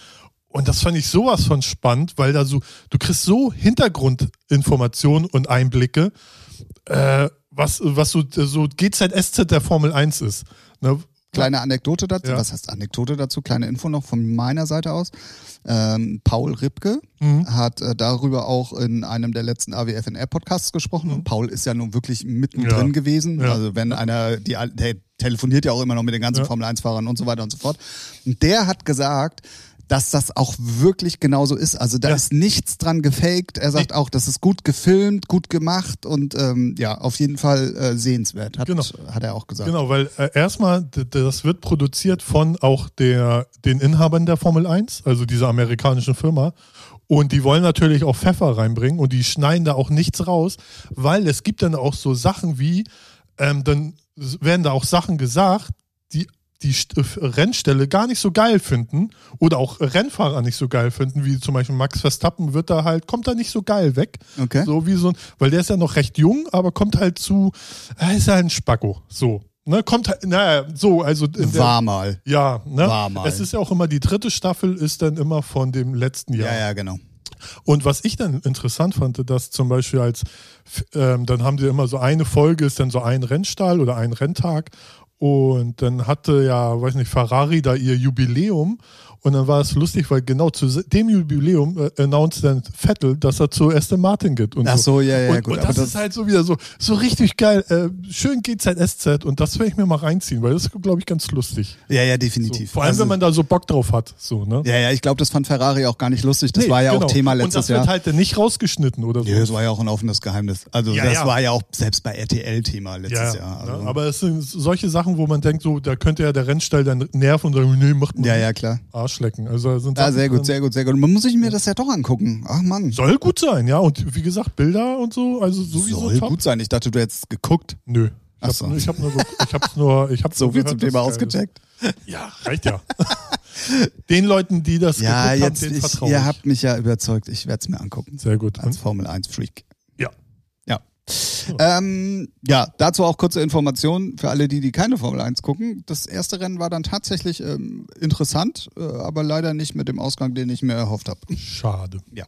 und das fand ich sowas von spannend, weil da so, du kriegst so Hintergrundinformationen und Einblicke, äh, was, was so, so GZSZ der Formel 1 ist. Ne? Kleine Anekdote dazu, Ja. was heißt Anekdote dazu? Kleine Info noch von meiner Seite aus. Ähm, Paul Ripke Mhm. hat äh, darüber auch in einem der letzten AWFNR-Podcasts gesprochen. Und Paul ist ja nun wirklich mittendrin Ja. gewesen. Ja. Also wenn einer, die, der telefoniert ja auch immer noch mit den ganzen Ja. Formel-1-Fahrern und so weiter und so fort. Und der hat gesagt, dass das auch wirklich genauso ist. Also da Ja. ist nichts dran gefaked. Er sagt auch, das ist gut gefilmt, gut gemacht und ähm, ja, auf jeden Fall äh, sehenswert, hat, Genau. hat er auch gesagt. Genau, weil äh, erstmal, das wird produziert von auch der, den Inhabern der Formel 1, also dieser amerikanischen Firma. Und die wollen natürlich auch Pfeffer reinbringen und die schneiden da auch nichts raus, weil es gibt dann auch so Sachen wie, ähm, dann werden da auch Sachen gesagt, die die äh, Rennstelle gar nicht so geil finden oder auch Rennfahrer nicht so geil finden, wie zum Beispiel Max Verstappen wird da halt, kommt da nicht so geil weg. Okay. So wie so ein, weil der ist ja noch recht jung, aber kommt halt zu, er ist ja ein Spacko. So. Ne, kommt halt, naja, so, also. War mal. ja, ne? War mal. Es ist ja auch immer, die dritte Staffel ist dann immer von dem letzten Jahr. Ja, ja, genau. Und was ich dann interessant fand, dass zum Beispiel als, ähm, dann haben sie immer so eine Folge, ist dann so ein Rennstall oder ein Renntag. Und dann hatte ja, weiß nicht, Ferrari da ihr Jubiläum. Und dann war es lustig, weil genau zu dem Jubiläum äh, announced dann Vettel, dass er zu Aston Martin geht. Und Ach so, ja, ja, und, gut, Und das, das- ist halt so wieder so, so richtig geil. Äh, schön GZSZ und das werde ich mir mal reinziehen, weil das ist, glaube ich, ganz lustig. Ja, ja, So, definitiv. vor allem, Also- wenn man da so Bock drauf hat. So, ne? Ja, ja, ich glaube, das fand Ferrari auch gar nicht lustig. Das Nee, war ja genau. auch Thema Und letztes das wird Jahr. halt dann nicht rausgeschnitten oder so. Ja, das war ja auch ein offenes Geheimnis. Also Ja, das ja. war ja auch selbst bei RTL Thema letztes ja, Jahr. ne? Also. aber es sind solche Sachen, wo man denkt, so, da könnte ja der Rennstall dann nerven und sagen, nee, macht mal ja, ja, klar. Arschlecken. Also sind Ja, sehr gut, sehr gut, sehr gut. Und man muss sich mir das ja doch angucken. Ach Mann. Soll gut sein, ja. Und wie gesagt, Bilder und so, also sowieso Soll top. gut sein. Ich dachte, du hättest geguckt. Nö. Ich so. ich hab nur, ich hab's nur, ich hab's So nur viel gehört, zum Thema geil ist. ausgecheckt. Ja, reicht ja. Den Leuten, die das Ja, geguckt jetzt, haben, denen ich, vertraue ihr ich. habt mich ja überzeugt. Ich werde es mir angucken. Sehr gut. Als Formel 1 Freak. Ja. Ja. Ähm, ja, dazu auch kurze Informationen für alle, die, die keine Formel 1 gucken. Das erste Rennen war dann tatsächlich ähm, interessant, äh, aber leider nicht mit dem Ausgang, den ich mir erhofft habe. Schade. Ja.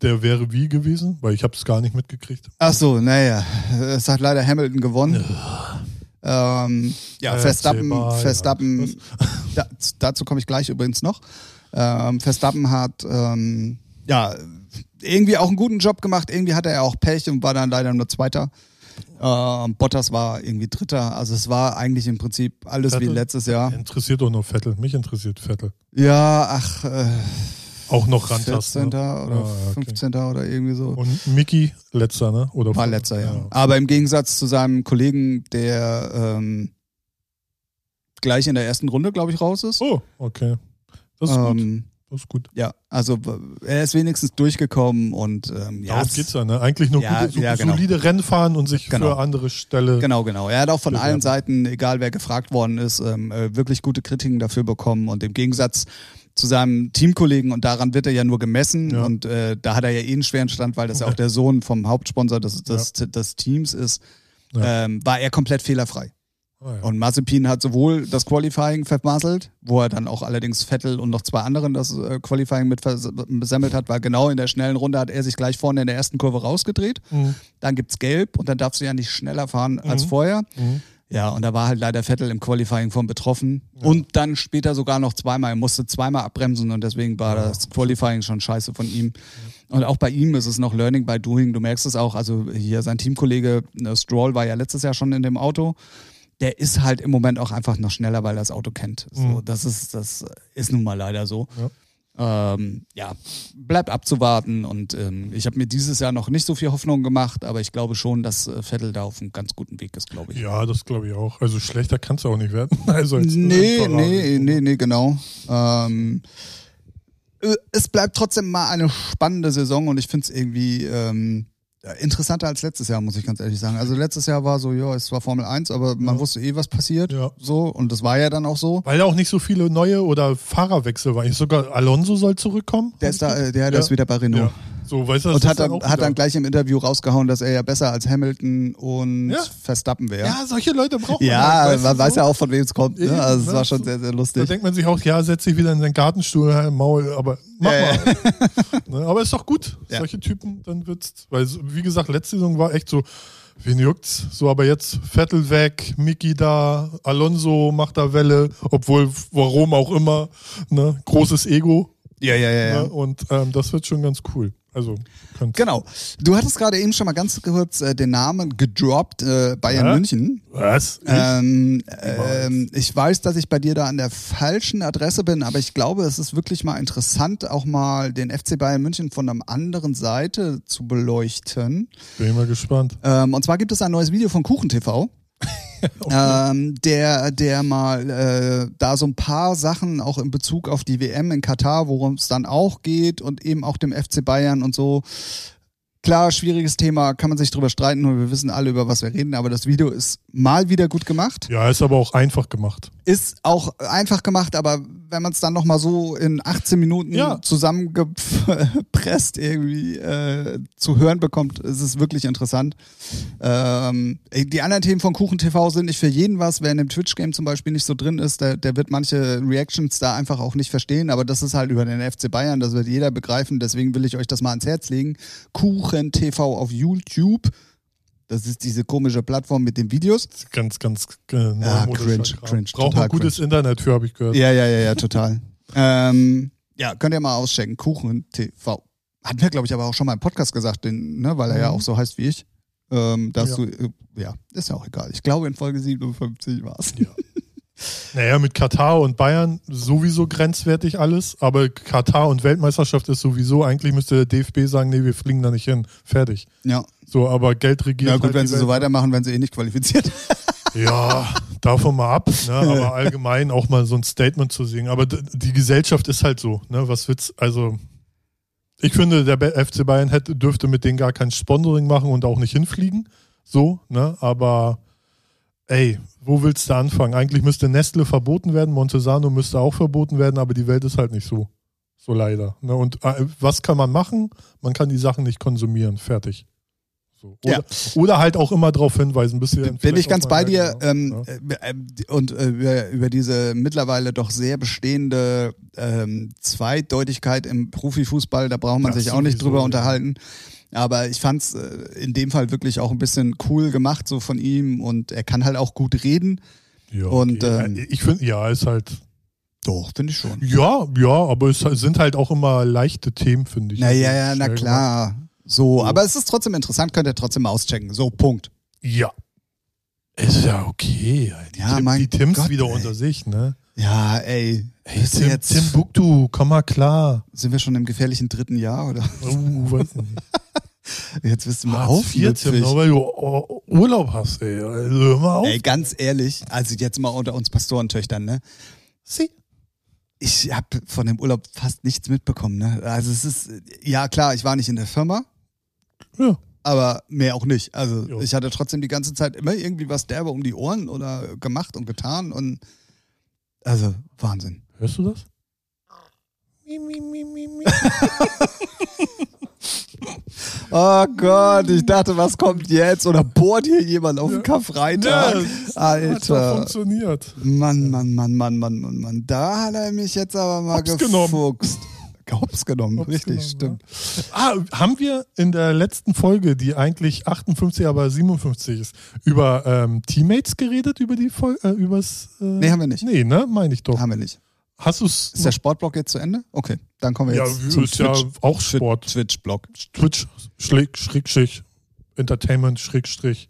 Der wäre wie gewesen? Weil ich habe es gar nicht mitgekriegt. Ach so, naja, es hat leider Hamilton gewonnen. Ähm, ja, Verstappen, erzählbar, ja. Verstappen, da, dazu komme ich gleich übrigens noch. Ähm, Verstappen hat ähm, ja irgendwie auch einen guten Job gemacht. Irgendwie hatte er auch Pech und war dann leider nur Zweiter. Ähm, Bottas war irgendwie Dritter. Also es war eigentlich im Prinzip alles wie Vettel? letztes Jahr. Interessiert doch nur Vettel. Mich interessiert Vettel. Ja, ach, äh, Auch noch rantasten. 14. Ne? oder Ah, okay. 15. oder irgendwie so. Und Mickey, letzter, ne? Oder War letzter, ja. Aber im Gegensatz zu seinem Kollegen, der ähm, gleich in der ersten Runde, glaube ich, raus ist. Oh, okay. Das ist gut. Das ist gut. ja, also er ist wenigstens durchgekommen und ähm, ja, Darum es- geht's ja, ne? Eigentlich nur Ja, gute, so, ja, genau. solide Rennen fahren und sich Genau. für andere Stelle. Genau, genau. Er hat auch von allen Seiten, egal wer gefragt worden ist, ähm, äh, wirklich gute Kritiken dafür bekommen. Und im Gegensatz zu seinem Teamkollegen, und daran wird er ja nur gemessen, Ja. und äh, da hat er ja eh einen schweren Stand, weil das ja auch der Sohn vom Hauptsponsor des, des, des Teams ist, ähm, war er komplett fehlerfrei. Ah, ja. Und Mazepin hat sowohl das Qualifying vermasselt, wo er dann auch allerdings Vettel und noch zwei anderen das äh, Qualifying mit besammelt hat, weil genau in der schnellen Runde hat er sich gleich vorne in der ersten Kurve rausgedreht. Mhm. Dann gibt's Gelb und dann darfst du ja nicht schneller fahren als vorher. Mhm. Ja, und da war halt leider Vettel im Qualifying von betroffen. Und dann später sogar noch zweimal. Er musste zweimal abbremsen und deswegen war das Qualifying schon scheiße von ihm. Und auch bei ihm ist es noch Learning by Doing. Du merkst es auch. Also hier sein Teamkollege äh, Stroll war ja letztes Jahr schon in dem Auto. Der ist halt im Moment auch einfach noch schneller, weil er das Auto kennt. So, Mhm. das ist, das ist nun mal leider so. Ja. Ähm, ja, bleibt abzuwarten und ähm, ich habe mir dieses Jahr noch nicht so viel Hoffnung gemacht, aber ich glaube schon, dass äh, Vettel da auf einem ganz guten Weg ist, glaube ich. Ja, das glaube ich auch. Also schlechter kannst du auch nicht werden. Also als Nee, nee, nee, nee, genau. Ähm, äh, es bleibt trotzdem mal eine spannende Saison und ich finde es irgendwie ähm, interessanter als letztes Jahr, muss ich ganz ehrlich sagen. Also letztes Jahr war so, ja, es war Formel 1, aber man Ja. wusste eh, was passiert. Ja. So, und das war ja dann auch so. Weil da auch nicht so viele neue oder Fahrerwechsel waren. Ich sogar Alonso soll zurückkommen. Der ist da, äh, der, der Ja. ist wieder bei Renault. So, weißt du, Und hat dann, hat dann gleich im Interview rausgehauen, dass er ja besser als Hamilton und Ja. Verstappen wäre. Ja, solche Leute braucht man. Ja, halt, man weiß so? ja auch, von wem es kommt. Ne? Eben, Also es ne? war schon sehr, sehr Da lustig. denkt man sich auch, ja, setz dich wieder in deinen Gartenstuhl, halt, Maul, aber mach Ja, mal. ne, aber ist doch gut. Ja. Solche Typen, dann wird's, weil, wie gesagt, letzte Saison war echt so, wen juckt's? So, aber jetzt Vettel weg, Mickey da, Alonso macht da Welle, obwohl, warum auch immer, ne, großes Ego. Ja, ja, ja. ja. Ne, und ähm, das wird schon ganz cool. Also, könnt's- Genau. Du hattest gerade eben schon mal ganz kurz äh, den Namen gedroppt, äh, Bayern Ja? München. Was? Ähm, ähm, ich weiß, dass ich bei dir da an der falschen Adresse bin, aber ich glaube, es ist wirklich mal interessant, auch mal den FC Bayern München von einer anderen Seite zu beleuchten. Bin ich mal gespannt. Ähm, und zwar gibt es ein neues Video von Kuchen TV. ähm, der, der mal äh, da so ein paar Sachen auch in Bezug auf die WM in Katar, worum es dann auch geht und eben auch dem FC Bayern und so. Klar, schwieriges Thema, kann man sich drüber streiten und wir wissen alle, über was wir reden, aber das Video ist mal wieder gut gemacht. Ja, ist aber auch einfach gemacht. Ist auch einfach gemacht, aber wenn man es dann nochmal so in 18 Minuten Ja. zusammengepresst irgendwie äh, zu hören bekommt, ist es wirklich interessant. Ähm, die anderen Themen von Kuchen TV sind nicht für jeden was. Wer in dem Twitch-Game zum Beispiel nicht so drin ist, der, der wird manche Reactions da einfach auch nicht verstehen, aber das ist halt über den FC Bayern, das wird jeder begreifen, deswegen will ich euch das mal ans Herz legen. Kuchen TV auf YouTube. Das ist diese komische Plattform mit den Videos. Ganz, ganz äh, Ja, neumodischer cringe, Kram. cringe, Braucht man gutes Internet für, habe ich gehört. Ja, ja, ja, ja, total. ähm, ja, könnt ihr mal auschecken. Kuchen TV. Hatten wir, glaube ich, aber auch schon mal im Podcast gesagt, den, ne, weil er ja Mhm. auch so heißt wie ich. Ähm, dass Ja. du, äh, ja, ist ja auch egal. Ich glaube, in Folge 57 war es. Ja. Naja, mit Katar und Bayern sowieso grenzwertig alles, aber Katar und Weltmeisterschaft ist sowieso, eigentlich müsste der DFB sagen, nee, wir fliegen da nicht hin. Fertig. Ja. So, aber Geld regiert. Ja, gut, halt wenn sie so Welt. weitermachen, werden sie eh nicht qualifiziert. Ja, davon mal ab, ne? aber allgemein auch mal so ein Statement zu singen. Aber die Gesellschaft ist halt so, ne? Was wird's, also ich finde, der FC Bayern hätte, dürfte mit denen gar kein Sponsoring machen und auch nicht hinfliegen. So, ne? Aber ey, wo willst du anfangen? Eigentlich müsste Nestle verboten werden, Montesano müsste auch verboten werden, aber die Welt ist halt nicht so. So leider. Ne? Und äh, was kann man machen? Man kann die Sachen nicht konsumieren. Fertig. So. Oder, Ja. oder halt auch immer darauf hinweisen, bis Bin ich ganz bei dir. Ähm, ja. äh, äh, und äh, über, über diese mittlerweile doch sehr bestehende ähm, Zweideutigkeit im Profifußball, da braucht man Das sich auch nicht drüber ja. unterhalten. Aber ich fand's äh, in dem Fall wirklich auch ein bisschen cool gemacht, so von ihm. Und er kann halt auch gut reden. Ja, Und, okay. ähm, ich finde, ja, ist halt, Doch, finde ich schon. ja, ja, aber es sind halt auch immer leichte Themen, finde ich. Naja, Also ja, na klar. So, aber es ist trotzdem interessant, könnt ihr trotzdem auschecken. So, Punkt. Ja. Ist ja okay. Die, Ja, Tim, mein die Tims Gott, wieder ey. unter sich, ne? Ja, ey. Ey, Bist du Tim, jetzt, Timbuktu, komm mal klar. sind wir schon im gefährlichen dritten Jahr oder? Uh, weiß nicht. Jetzt bist du mal Hartz IV, Tim, aufmüpfig. nur weil du Urlaub hast, ey. Also, hör mal auf. Ey, ganz ehrlich, also jetzt mal unter uns Pastorentöchtern, ne? Sie. Ich habe von dem Urlaub fast nichts mitbekommen, ne? Also es ist, ja klar, ich war nicht in der Firma, Ja. aber mehr auch nicht. Also Jo. ich hatte trotzdem die ganze Zeit immer irgendwie was derbe um die Ohren oder gemacht und getan und also Wahnsinn. Hörst du das? Mi, mi, mi, mi, mi. Oh Gott, ich dachte, was kommt jetzt? Oder bohrt hier jemand auf den Ja, Karfreitag? das Hat Alter. funktioniert. Mann, Mann, Mann, Mann, Mann, Mann, Mann. Da hat er mich jetzt aber mal Hops genommen. gefuchst. Hops genommen, Hops richtig, genommen, stimmt. Ah, haben wir in der letzten Folge, die eigentlich 58, aber 57 ist, über ähm, Teammates geredet, über die Folge, äh, übers. Äh, Nee, haben wir nicht. Nee, ne? Meine ich doch. Haben wir nicht. Hast du es? Ist der Sportblock jetzt zu Ende? Okay, dann kommen wir Ja, jetzt zum ist ja Twitch. auch Sport. Twitch-Block. Twitch, Schräg, Schrägstrich, Entertainment, Schrägstrich,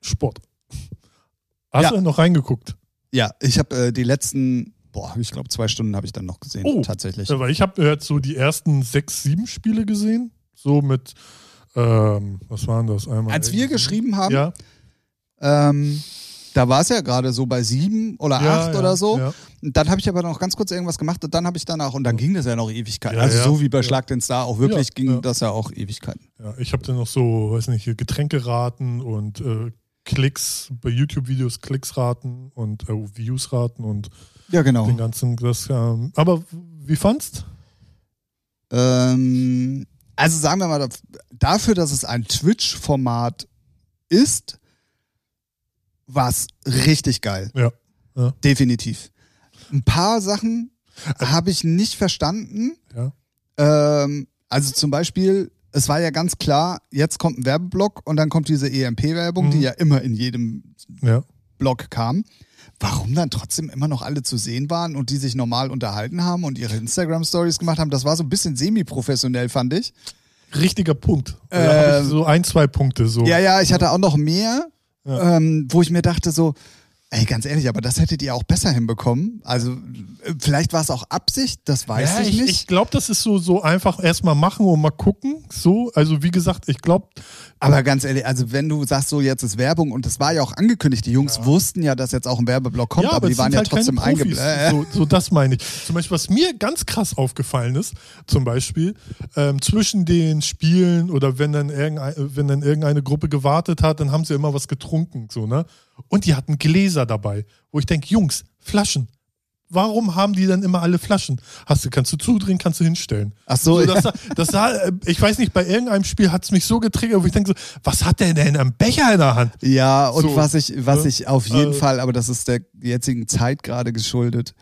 Sport. Hast Ja. du noch reingeguckt? Ja, ich habe äh, die letzten, boah, ich glaube zwei Stunden habe ich dann noch gesehen, Oh. tatsächlich. Ja, weil ich habe jetzt so die ersten sechs, sieben Spiele gesehen. So mit, ähm, was waren das? Einmal Als wir geschrieben haben, Ja, ähm, da war es ja gerade so bei sieben oder ja, acht ja, oder so. Ja. Und dann habe ich aber noch ganz kurz irgendwas gemacht und dann habe ich danach, und dann ging das ja noch Ewigkeiten. Also so wie bei. Schlag den Star auch wirklich ging das ja auch Ewigkeiten. Ja, ich habe dann noch so, weiß nicht, Getränkeraten und äh, Klicks, bei YouTube-Videos Klicksraten und äh, Viewsraten und Ja, genau. den ganzen, das, ähm, aber wie fandst? Ähm, also sagen wir mal, dafür, dass es ein Twitch-Format ist, war es richtig geil. Ja. ja. Definitiv. Ein paar Sachen habe ich nicht verstanden. Ja. Ähm, also zum Beispiel, es war ja ganz klar, jetzt kommt ein Werbeblock und dann kommt diese EMP-Werbung, Mhm. die ja immer in jedem Ja. Blog kam. Warum dann trotzdem immer noch alle zu sehen waren und die sich normal unterhalten haben und ihre Instagram-Stories gemacht haben, das war so ein bisschen semi-professionell, fand ich. Richtiger Punkt. Ähm, so ein, zwei Punkte so. Ja, ja, ich hatte auch noch mehr, Ähm, wo ich mir dachte so, ey, ganz ehrlich, aber das hättet ihr auch besser hinbekommen. Also vielleicht war es auch Absicht, das weiß ja, ich ich, nicht. ich glaube, das ist so, so einfach erstmal machen und mal gucken. So, also wie gesagt, ich glaube, aber ganz ehrlich, also wenn du sagst so, jetzt ist Werbung und das war ja auch angekündigt, die Jungs wussten ja, dass jetzt auch ein Werbeblock kommt, aber, die es waren ja halt keine trotzdem eingeblendet. So, so das meine ich. Zum Beispiel, was mir ganz krass aufgefallen ist, zum Beispiel, ähm, zwischen den Spielen oder wenn dann, irgendein, wenn dann irgendeine Gruppe gewartet hat, dann haben sie immer was getrunken, so, ne? Und die hatten Gläser dabei, wo ich denke, Jungs, Flaschen. Warum haben die dann immer alle Flaschen? Hast du, kannst du zudrehen, kannst du hinstellen. Ach so, So, ja. das, das äh, ich weiß nicht, bei irgendeinem Spiel hat es mich so getriggert, wo ich denke so, was hat der denn am Becher in der Hand? Ja, und So, was ich, was ne? ich auf jeden Äh, Fall, aber das ist der jetzigen Zeit gerade geschuldet.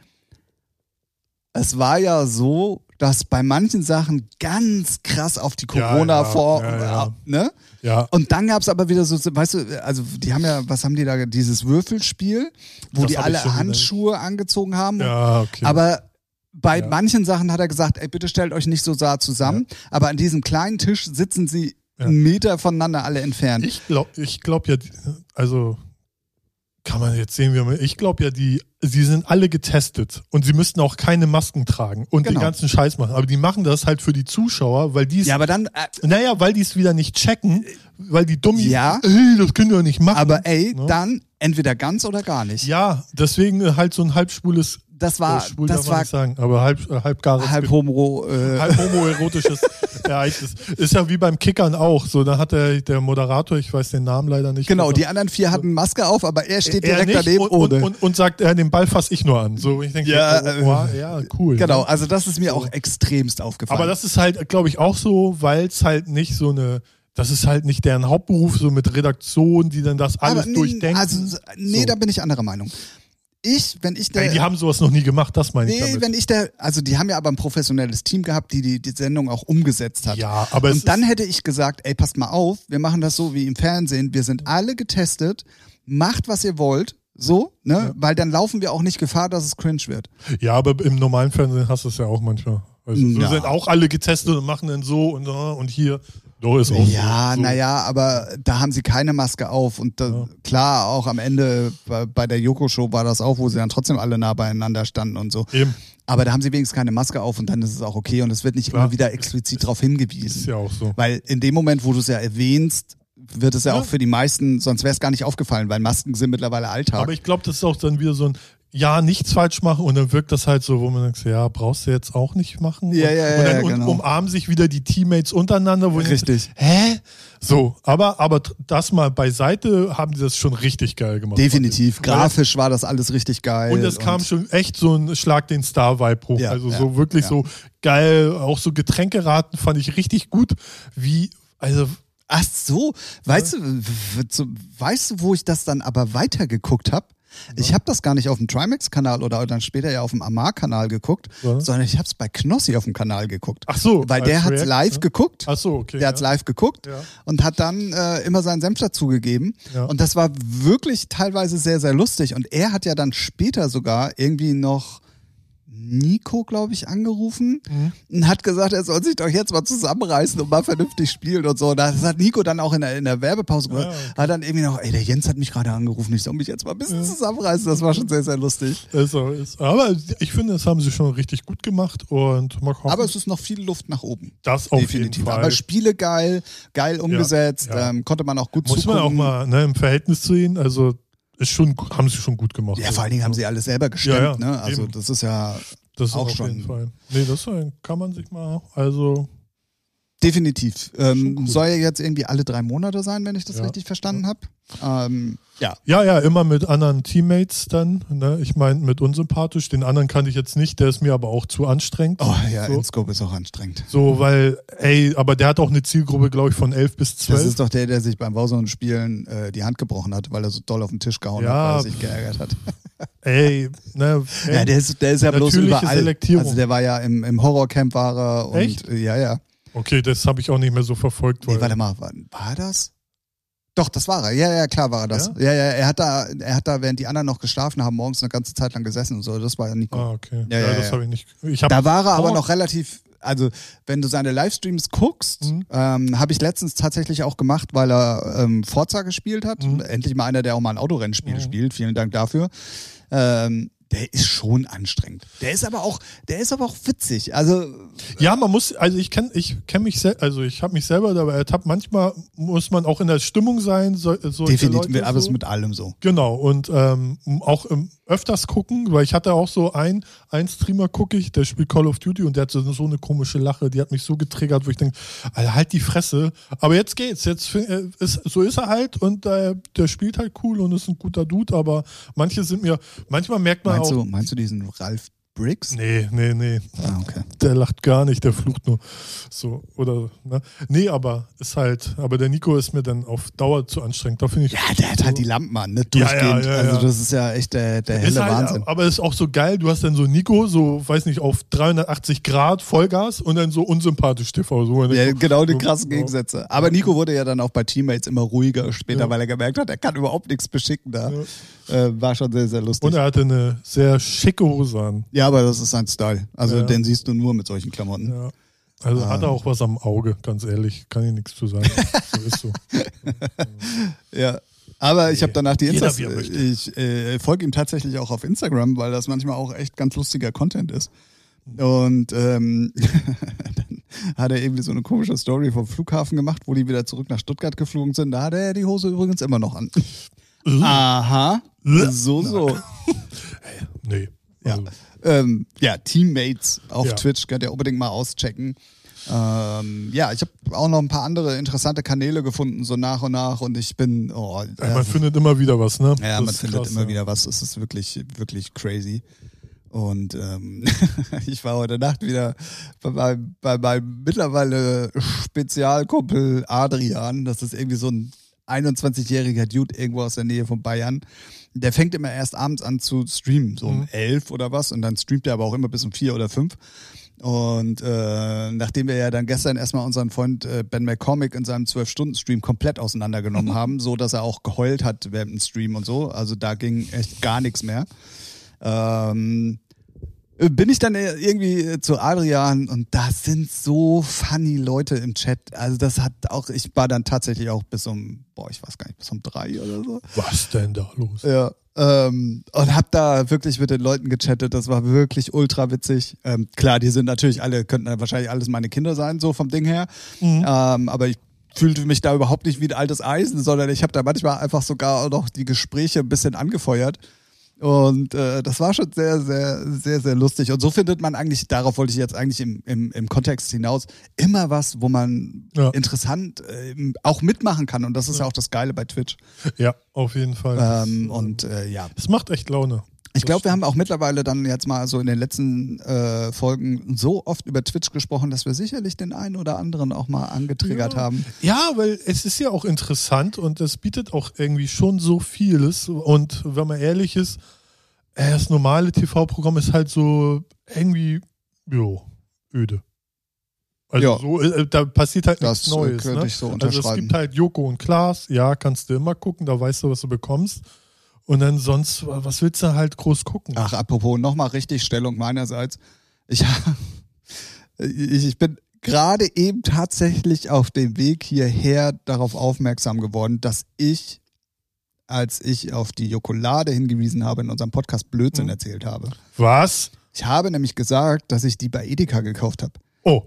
Es war ja so, dass bei manchen Sachen ganz krass auf die Corona ja, vor, ja, ja. ne? Ja. Und dann gab es aber wieder so, weißt du, also die haben ja, was haben die da, dieses Würfelspiel, wo Das die alle Handschuhe angezogen haben. Ja, okay. Aber bei Ja. manchen Sachen hat er gesagt, ey, bitte stellt euch nicht so nah zusammen. Aber an diesem kleinen Tisch sitzen sie Ja. einen Meter voneinander alle entfernt. Ich glaube ich glaub ja, also kann man jetzt sehen, wie man. Ich glaube ja, die, sie sind alle getestet und sie müssten auch keine Masken tragen und Genau. den ganzen Scheiß machen. Aber die machen das halt für die Zuschauer, weil die es, ja, aber dann, äh, naja, weil die es wieder nicht checken, weil die Dummies, Ja. ey, das können wir nicht machen. aber ey, Ne? dann entweder ganz oder gar nicht. ja, deswegen halt so ein halbschwules, Das war, äh, schwul das war nicht sagen, aber halb, äh, halbgares halb homo, äh, halb homoerotisches Ereignis. Ist ja wie beim Kickern auch. So, da hat der, der Moderator, ich weiß den Namen leider nicht. genau, die anderen vier hatten Maske auf, aber er steht er direkt daneben und, ohne. Und, und, und sagt, äh, den Ball fasse ich nur an. So, ich denke, Ja, oh, wow, ja, cool. genau, Ne? also das ist mir auch extremst aufgefallen. Aber das ist halt, glaube ich, auch so, weil es halt nicht so eine, das ist halt nicht deren Hauptberuf, so mit Redaktion, die dann das alles Aber, nee, durchdenken. Also, nee, So. da bin ich anderer Meinung. Ich, wenn ich der, Ey, die haben sowas noch nie gemacht, das meine ich nee, damit. wenn ich der, also die haben ja aber ein professionelles Team gehabt, die die, die Sendung auch umgesetzt hat. ja, aber Und dann hätte ich gesagt, ey, passt mal auf, wir machen das so wie im Fernsehen, wir sind alle getestet, macht was ihr wollt, so, ne, weil dann laufen wir auch nicht Gefahr, dass es cringe wird. ja, aber im normalen Fernsehen hast du es ja auch manchmal. Also, so Ja. sind auch alle getestet und machen dann so und, so und hier. Doch, ist auch Ja, so. naja, aber da haben sie keine Maske auf und da, klar, auch am Ende bei, bei der Joko-Show war das auch, wo sie dann trotzdem alle nah beieinander standen und so. Eben, Aber da haben sie wenigstens keine Maske auf und dann ist es auch okay und es wird nicht Klar. immer wieder explizit darauf ist hingewiesen. ja auch so. Weil in dem Moment, wo du es ja erwähnst, wird es ja, Ja. auch für die meisten, sonst wäre es gar nicht aufgefallen, weil Masken sind mittlerweile Alltag. Aber ich glaube, das ist auch dann wieder so ein ja, nichts falsch machen und dann wirkt das halt so, wo man sagt, ja, brauchst du jetzt auch nicht machen. Ja, und, ja, und dann ja, genau. umarmen sich wieder die Teammates untereinander. Wo ich Richtig. denke, Hä? So, aber, aber das mal beiseite haben die das schon richtig geil gemacht. Definitiv. Grafisch war das alles richtig geil. Und es kam schon echt so ein Schlag den Star-Vibe hoch. Ja, also ja, so wirklich ja. so geil. Auch so Getränkeraten fand ich richtig gut. Wie, also, Ach so, weißt du, weißt du, wo ich das dann aber weitergeguckt habe? Ich habe das gar nicht auf dem Trimax-Kanal oder dann später ja auf dem Amar-Kanal geguckt, Ja. sondern ich habe es bei Knossi auf dem Kanal geguckt. ach so. Weil der hat's React, live ne? geguckt. Ach so, okay. Der hat's live geguckt Ja. und hat dann äh, immer seinen Senf dazugegeben. Ja. Und das war wirklich teilweise sehr, sehr lustig. Und er hat ja dann später sogar irgendwie noch Nico, glaube ich, angerufen Mhm. und hat gesagt, er soll sich doch jetzt mal zusammenreißen und mal vernünftig spielen und so. Das hat Nico dann auch in der, in der Werbepause gemacht. Ja, okay. Hat dann irgendwie noch, ey, der Jens hat mich gerade angerufen, ich soll mich jetzt mal ein bisschen zusammenreißen. Das war schon sehr, sehr lustig. Ist, ist, aber ich finde, das haben sie schon richtig gut gemacht und mal hoffen, Aber es ist noch viel Luft nach oben. das auf Definitiv. jeden Fall. Aber Spiele geil, geil umgesetzt, ja. Ähm, konnte man auch gut Muss man auch zugucken. mal ne, im Verhältnis sehen. Also ist schon, haben sie schon gut gemacht. Ja, vor allen Dingen haben sie alles selber gestemmt, Ja, ja, ne? Also eben. das ist ja das ist auch auf schon- jeden Fall. Nee, das kann man sich mal. Also definitiv. Ähm, cool. soll ja jetzt irgendwie alle drei Monate sein, wenn ich das Ja. richtig verstanden habe. Ähm, ja. ja, ja, immer mit anderen Teammates dann. Ne? Ich meine, mit unsympathisch. Den anderen kannte ich jetzt nicht. Der ist mir aber auch zu anstrengend. Oh ja, So. InScope ist auch anstrengend. So, weil, ey, aber der hat auch eine Zielgruppe, glaube ich, von 11 bis Das 12. ist doch der, der sich beim Warzone-Spielen äh, die Hand gebrochen hat, weil er so doll auf den Tisch gehauen Ja. hat, weil er sich geärgert hat. ey, ne, ey, Ja, der ist, der ist ja bloß überall. Selektierung. Also der war ja im, im Horrorcamp war er und Echt? ja, ja. Okay, das habe ich auch nicht mehr so verfolgt. Weil, Nee, warte mal, war, war das? Doch, das war er. Ja, ja, klar war er das. Ja, ja, er hat da, er hat da, während die anderen noch geschlafen haben, morgens eine ganze Zeit lang gesessen und so. Das war ja Nico. ah, okay. Ja, Ja, ja, das ja. habe ich nicht. Ich hab, Da war er aber noch relativ, also wenn du seine Livestreams guckst, Mhm. ähm, habe ich letztens tatsächlich auch gemacht, weil er ähm, Forza gespielt hat. Mhm. Endlich mal einer, der auch mal ein Autorennspiel Mhm. spielt. Vielen Dank dafür. Ähm, der ist schon anstrengend. Der ist aber auch, der ist aber auch witzig. Also Ja, man muss, also ich kenne ich kenn mich also ich habe mich selber dabei ertappt. Manchmal muss man auch in der Stimmung sein. So, definitiv, aber es so. mit allem so. Genau, und ähm, auch ähm, öfters gucken, weil ich hatte auch so ein, ein Streamer gucke ich, der spielt Call of Duty und der hat so, so eine komische Lache, die hat mich so getriggert, wo ich denke, Alter, halt die Fresse. Aber jetzt geht's, jetzt äh, ist, so ist er halt und äh, der spielt halt cool und ist ein guter Dude, aber manche sind mir, manchmal merkt man Meinst auch, du, meinst du diesen Ralf Briggs? Nee, nee, nee. Ah, okay. Der lacht gar nicht, der flucht nur. So, oder, ne? Nee, aber ist halt, aber der Nico ist mir dann auf Dauer zu anstrengend. Da finde ich. Ja, der hat halt die Lampen an, ne? Durchgehend. ja, ja, also ja. das ist ja echt der, der helle halt, Wahnsinn. aber ist auch so geil, du hast dann so Nico, so, weiß nicht, auf 380 Grad Vollgas und dann so unsympathisch TV. So, Ja, genau die krassen so- Gegensätze. Aber Nico wurde ja dann auch bei Teammates immer ruhiger später, weil er gemerkt hat, er kann überhaupt nichts beschicken da. Äh, war schon sehr, sehr lustig. Und er hatte eine sehr schicke Hose an. ja, aber das ist sein Style. Also Ja. den siehst du nur mit solchen Klamotten. Ja. Also hat er auch was am Auge, ganz ehrlich. Kann ich nichts zu sagen. so ist so. Ja. Aber ich habe danach die möchte. ich äh, folge ihm tatsächlich auch auf Instagram, weil das manchmal auch echt ganz lustiger Content ist. Und ähm, dann hat er irgendwie so eine komische Story vom Flughafen gemacht, wo die wieder zurück nach Stuttgart geflogen sind. Da hat er die Hose übrigens immer noch an. Aha. So, so. Nee. Ja. Also, Ähm, ja, Teammates auf Ja. Twitch könnt ihr unbedingt mal auschecken. Ähm, ja, ich habe auch noch ein paar andere interessante Kanäle gefunden, so nach und nach. Und ich bin, oh, ja, äh, man findet immer wieder was, ne? ja, Das man findet krass, immer ja. wieder was. Es ist wirklich, wirklich crazy. Und ähm, ich war heute Nacht wieder bei meinem, bei meinem mittlerweile Spezialkumpel Adrian. Das ist irgendwie so ein 21-jähriger Dude irgendwo aus der Nähe von Bayern. Der fängt immer erst abends an zu streamen, so um elf oder was. Und dann streamt er aber auch immer bis um vier oder fünf. Und äh, nachdem wir ja dann gestern erstmal unseren Freund äh, Ben McCormick in seinem 12-Stunden-Stream komplett auseinandergenommen haben, so dass er auch geheult hat während dem Stream und so. Also da ging echt gar nichts mehr. Ähm, bin ich dann irgendwie äh, zu Adrian und da sind so funny Leute im Chat. Also das hat auch, ich war dann tatsächlich auch bis um, boah, ich weiß gar nicht, bis um drei oder so. Was denn da los? Ja. Ähm, und hab da wirklich mit den Leuten gechattet. Das war wirklich ultra witzig. Ähm, klar, die sind natürlich alle, könnten wahrscheinlich alles meine Kinder sein, so vom Ding her. Ähm, aber ich fühlte mich da überhaupt nicht wie ein altes Eisen, sondern ich habe da manchmal einfach sogar auch noch die Gespräche ein bisschen angefeuert. Und äh, das war schon sehr, sehr, sehr, sehr lustig. Und so findet man eigentlich, darauf wollte ich jetzt eigentlich im, im, im Kontext hinaus, immer was, wo man Ja. interessant äh, auch mitmachen kann. Und das ist ja auch das Geile bei Twitch. Ja, auf jeden Fall. Ähm, und äh, ja, es macht echt Laune. Ich glaube, wir haben auch mittlerweile dann jetzt mal so in den letzten äh, Folgen so oft über Twitch gesprochen, dass wir sicherlich den einen oder anderen auch mal angetriggert haben. Ja, weil es ist ja auch interessant und es bietet auch irgendwie schon so vieles. Und wenn man ehrlich ist, äh, das normale TV-Programm ist halt so irgendwie, jo, öde. Also Ja. so, äh, da passiert halt Das, nichts äh, Neues. könnte Ne? ich so also es gibt halt Joko und Klaas, ja, kannst du immer gucken, da weißt du, was du bekommst. Und dann sonst, was willst du halt groß gucken? Ach, apropos, nochmal richtig Stellung meinerseits. Ich, ich, bin gerade eben tatsächlich auf dem Weg hierher darauf aufmerksam geworden, dass ich, als ich auf die Jokolade hingewiesen habe, in unserem Podcast Blödsinn Mhm. erzählt habe. Was? Ich habe nämlich gesagt, dass ich die bei Edeka gekauft habe. Oh,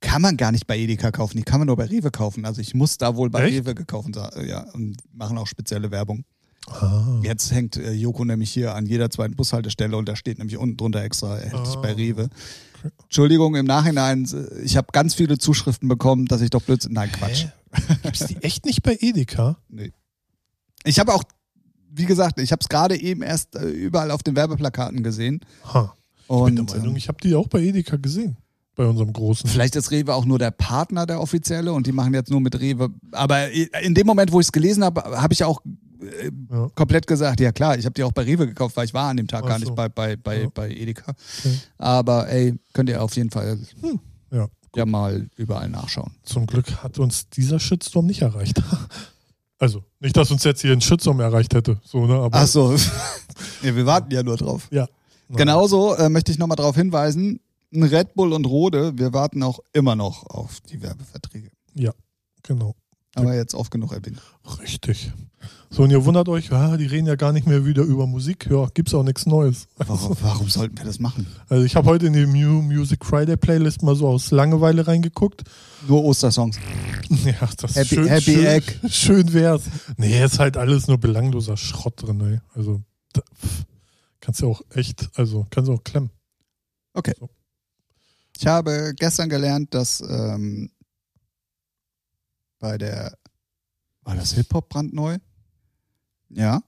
Kann man gar nicht bei Edeka kaufen, die kann man nur bei Rewe kaufen. Also ich muss da wohl bei Echt? Rewe gekauft sa- ja, und machen auch spezielle Werbung. Ah. Jetzt hängt äh, Joko nämlich hier an jeder zweiten Bushaltestelle und da steht nämlich unten drunter extra, er hält sich bei Ah. Rewe. Entschuldigung, im Nachhinein, äh, ich habe ganz viele Zuschriften bekommen, dass ich doch Blödsinn. Nein, Quatsch. Gibt's die echt nicht bei Edeka? Nee. Ich habe auch, wie gesagt, ich habe es gerade eben erst äh, überall auf den Werbeplakaten gesehen. Ha. Ich bin der Und Meinung, ähm, ich habe die auch bei Edeka gesehen. Bei unserem großen. vielleicht ist Rewe auch nur der Partner, der offizielle, und die machen jetzt nur mit Rewe. Aber in dem Moment, wo ich es gelesen habe, habe ich auch äh, Ja. komplett gesagt, ja klar, ich habe die auch bei Rewe gekauft, weil ich war an dem Tag Ach gar so. nicht bei, bei, bei, Ja. bei Edeka. Okay. Aber ey, könnt ihr auf jeden Fall Ja. ja mal überall nachschauen. Zum Glück hat uns dieser Shitstorm nicht erreicht. Also, nicht, dass uns jetzt hier ein Shitstorm erreicht hätte. So, ne? Aber, Ach so. ja, wir warten ja nur drauf. Ja. Genauso äh, möchte ich nochmal darauf hinweisen, Red Bull und Rode, wir warten auch immer noch auf die Werbeverträge. Ja, genau. Aber jetzt oft genug erwähnt. Richtig. So, und ihr wundert euch, ah, die reden ja gar nicht mehr wieder über Musik. Ja, gibt's auch nichts Neues. Warum, warum sollten wir das machen? Also, ich habe heute in die New Music Friday Playlist mal so aus Langeweile reingeguckt. Nur Ostersongs. Ja, das Happy- schön, Happy schön, Egg. Schön wär's. Nee, ist halt alles nur belangloser Schrott drin, ey. Also, da, kannst du auch echt, also, kannst du auch klemmen. Okay. So. Ich habe gestern gelernt, dass ähm, bei der, war das Hip-Hop brandneu? Ja.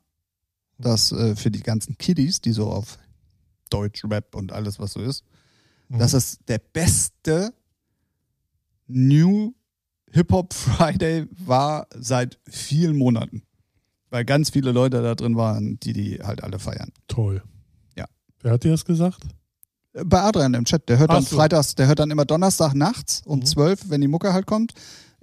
Dass äh, für die ganzen Kiddies, die so auf Deutschrap und alles, was so ist, Mhm. dass es der beste New Hip-Hop Friday war seit vielen Monaten. Weil ganz viele Leute da drin waren, die die halt alle feiern. Toll. Ja. Wer hat dir das gesagt? Bei Adrian im Chat, der hört Ach dann so. freitags, der hört dann immer Donnerstag nachts um Mhm. 12, wenn die Mucke halt kommt,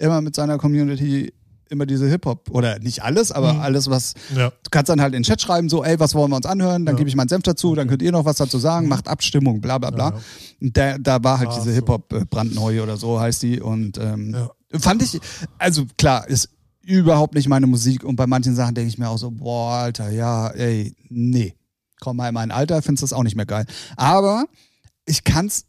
immer mit seiner Community immer diese Hip-Hop. Oder nicht alles, aber Mhm. alles, was. Ja. Du kannst dann halt in den Chat schreiben, so, ey, was wollen wir uns anhören? Dann Ja. gebe ich meinen Senf dazu, dann könnt ihr noch was dazu sagen, macht Abstimmung, bla bla bla. Ja. Und da, da war halt Ach diese so. Hip-Hop äh, brandneu oder so heißt die. Und ähm, fand ich, also klar, ist überhaupt nicht meine Musik. Und bei manchen Sachen denke ich mir auch so, boah, Alter, ja, ey, nee. Komm mal in mein Alter, findest das auch nicht mehr geil. Aber ich kann's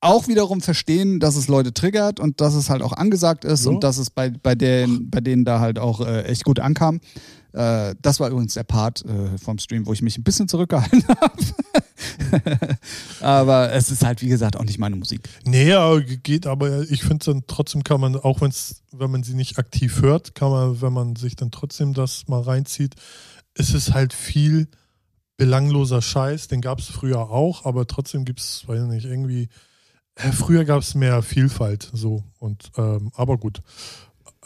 auch wiederum verstehen, dass es Leute triggert und dass es halt auch angesagt ist Ja. und dass es bei, bei, denen, bei denen da halt auch äh, echt gut ankam. Äh, das war übrigens der Part äh, vom Stream, wo ich mich ein bisschen zurückgehalten habe. aber es ist halt, wie gesagt, auch nicht meine Musik. Nee, aber geht, aber ich finde dann trotzdem kann man, auch wenn's, wenn man sie nicht aktiv hört, kann man, wenn man sich dann trotzdem das mal reinzieht, ist es halt viel belangloser Scheiß, den gab es früher auch, aber trotzdem gibt es, weiß ich nicht, irgendwie, früher gab es mehr Vielfalt, so und, ähm, aber gut.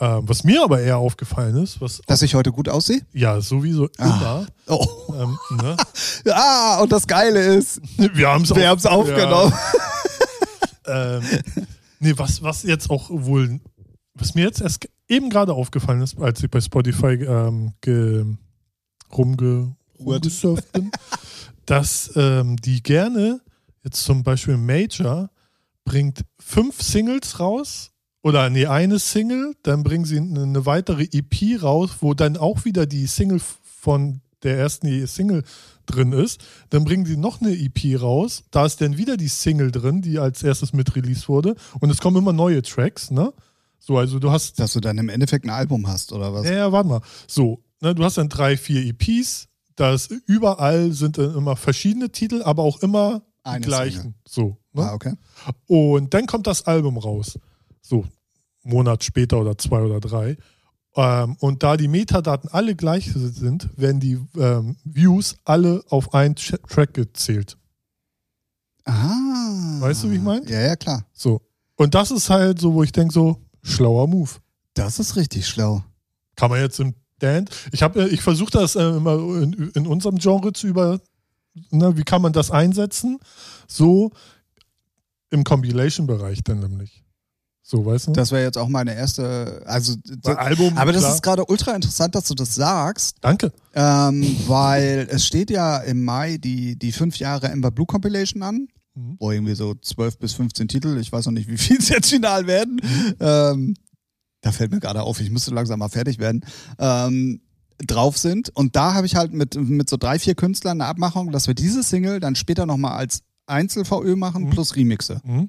Ähm, was mir aber eher aufgefallen ist, was, Dass ich heute gut aussehe? ja, sowieso Ah. Oh. immer, ähm, ne? Ah, und das Geile ist, wir haben es wir haben es aufgenommen. ähm, nee, was, was jetzt auch wohl, was mir jetzt erst eben gerade aufgefallen ist, als ich bei Spotify ähm, ge, rumge, rumgesurft bin, dass ähm, die gerne jetzt zum Beispiel Major bringt fünf Singles raus oder nee, eine Single, dann bringen sie eine, weitere EP raus, wo dann auch wieder die Single von der ersten Single drin ist. Dann bringen sie noch eine EP raus, da ist dann wieder die Single drin, die als erstes mit released wurde und es kommen immer neue Tracks, ne? So, also du hast Dass du dann im Endeffekt ein Album hast, oder was? ja, ja, warte mal. So, ne, du hast dann drei, vier EPs. Das überall sind dann immer verschiedene Titel, aber auch immer die gleichen. So. Ne? Ah, okay. Und dann kommt das Album raus. So, Monat später oder zwei oder drei. Ähm, und da die Metadaten alle gleich sind, werden die ähm, Views alle auf einen Track gezählt. Ah. Weißt du, wie ich mein? Ja, ja, klar. So. Und das ist halt so, wo ich denke, so, schlauer Move. Das ist richtig schlau. Kann man jetzt im Dance. Ich habe, ich versuche das äh, immer in, in unserem Genre zu über, ne, wie kann man das einsetzen? So im Compilation-Bereich dann nämlich. So, weißt du? Das wäre jetzt auch meine erste, also Bei Album, aber das klar. ist gerade ultra interessant, dass du das sagst, Danke. ähm, weil es steht ja im Mai die, die fünf Jahre Ember Blue Compilation an, Mhm. wo irgendwie so 12 bis 15 Titel, ich weiß noch nicht, wie viel es jetzt final werden. Ähm, da fällt mir gerade auf, ich müsste langsam mal fertig werden. Ähm, drauf sind und da habe ich halt mit, mit so drei, vier Künstlern eine Abmachung, dass wir diese Single dann später nochmal als Einzel-VÖ machen Mhm. plus Remixe. Mhm.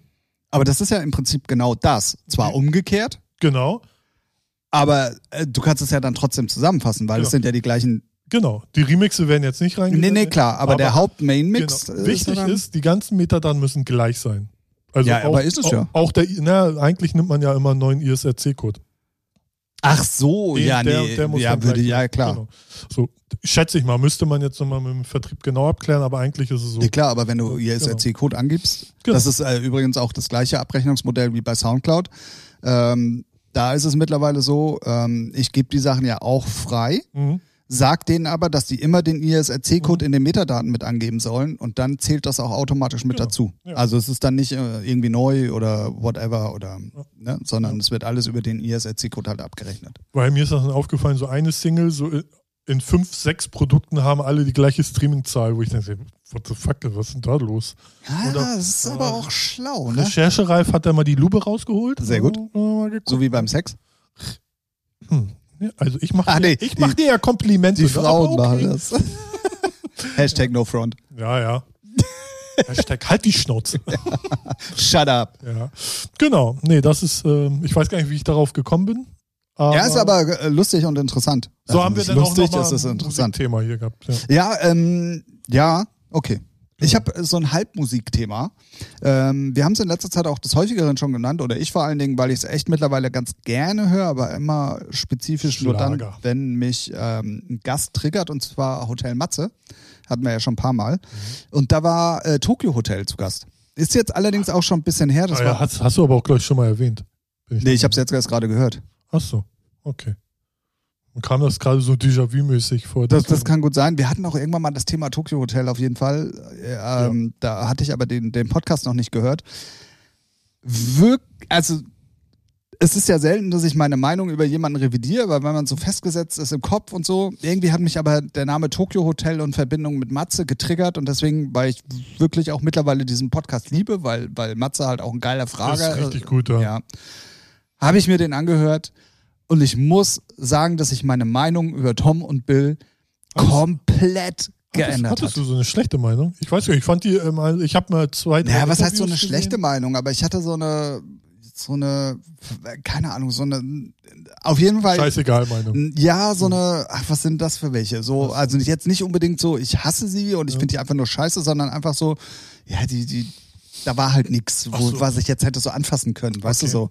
Aber das ist ja im Prinzip genau das. Zwar Mhm. umgekehrt, Genau, aber äh, du kannst es ja dann trotzdem zusammenfassen, weil Genau. es sind ja die gleichen. genau. Die Remixe werden jetzt nicht reingegangen. Nee, nee, klar, aber, der Haupt-Main-Mix. Genau. Wichtig dann- ist, die ganzen Metadaten müssen gleich sein. Also Ja, auch, aber ist es auch, ja. Auch der, na, eigentlich nimmt man ja immer einen neuen ISRC-Code. Ach so, Den- ja, der- nee, der muss ja, würde, ja, klar. Genau. So, schätze ich mal, müsste man jetzt nochmal mit dem Vertrieb genau abklären, aber eigentlich ist es so. Ja, klar, aber wenn du ISRC-Code angibst, Genau. das ist äh, übrigens auch das gleiche Abrechnungsmodell wie bei Soundcloud. Ähm, da ist es mittlerweile so, ähm, ich gebe die Sachen ja auch frei, Mhm. Sag denen aber, dass die immer den ISRC-Code in den Metadaten mit angeben sollen und dann zählt das auch automatisch mit Genau, dazu. ja. Also es ist dann nicht äh, irgendwie neu oder whatever oder, ne, sondern es wird alles über den ISRC-Code halt abgerechnet. Weil mir ist das dann aufgefallen, so eine Single, so in fünf, sechs Produkten haben alle die gleiche Streaming-Zahl, wo ich denke, what the fuck, was ist denn da los? Ja, Oder- das ist aber Ja. auch schlau, ne? Recherchereif hat da mal die Lube rausgeholt. Sehr gut. Ja. So wie beim Sex. Hm. Also ich mache Ah, dir, nee, ich mach die- dir ja Komplimente. Die? Frauen Aber machen das. Hashtag no front. Ja, ja. Hashtag halt die Schnauze. Shut up. Ja. Genau. Nee, das ist, ähm, ich weiß gar nicht, wie ich darauf gekommen bin. Aber ja, ist aber äh, lustig und interessant. so Also haben wir dann auch lustig, noch mal es ist ein interessant. Thema hier gehabt. Ja. Ja, ähm, ja, okay. Ich habe so ein Halbmusikthema. Ähm, wir haben es in letzter Zeit auch des häufigeren schon genannt, oder ich vor allen Dingen, weil ich es echt mittlerweile ganz gerne höre, aber immer spezifisch nur dann, Schlager. wenn mich ähm, ein Gast triggert, und zwar Hotel Matze. Hatten wir ja schon ein paar Mal. Mhm. Und da war äh, Tokyo Hotel zu Gast. Ist jetzt allerdings auch schon ein bisschen her. Das Ah, ja, war, hast, hast du aber auch, glaube ich, schon mal erwähnt. Bin nee, ich habe es jetzt erst gerade gehört. Ach so, okay. Und kam das gerade so Déjà-vu-mäßig vor? Das, das kann gut sein. Wir hatten auch irgendwann mal das Thema Tokyo Hotel auf jeden Fall. Äh, Ähm, Da hatte ich aber den, den Podcast noch nicht gehört. Wirk also es ist ja selten, dass ich meine Meinung über jemanden revidiere, weil wenn man so festgesetzt ist im Kopf und so, irgendwie hat mich aber der Name Tokyo Hotel und Verbindung mit Matze getriggert und deswegen, weil ich wirklich auch mittlerweile diesen Podcast liebe, weil, weil Matze halt auch ein geiler Frager ist richtig gut, ja. ja. Habe ich mir den angehört und ich muss sagen, dass sich meine Meinung über Tom und Bill komplett geändert hattest hat. du so eine schlechte Meinung? Ich weiß nicht, ich fand die, ähm, also ich habe mal zwei, Naja, was heißt so eine Interviews schlechte gesehen. Meinung? Aber ich hatte so eine, so eine, keine Ahnung, so eine, auf jeden Fall. Scheißegal Meinung. Ja, so eine, ach, was sind das für welche? So, also jetzt nicht unbedingt so, ich hasse sie und ich finde die einfach nur scheiße, sondern einfach so, ja, die, die, da war halt nichts, so. was ich jetzt hätte so anfassen können, weißt Okay. du so.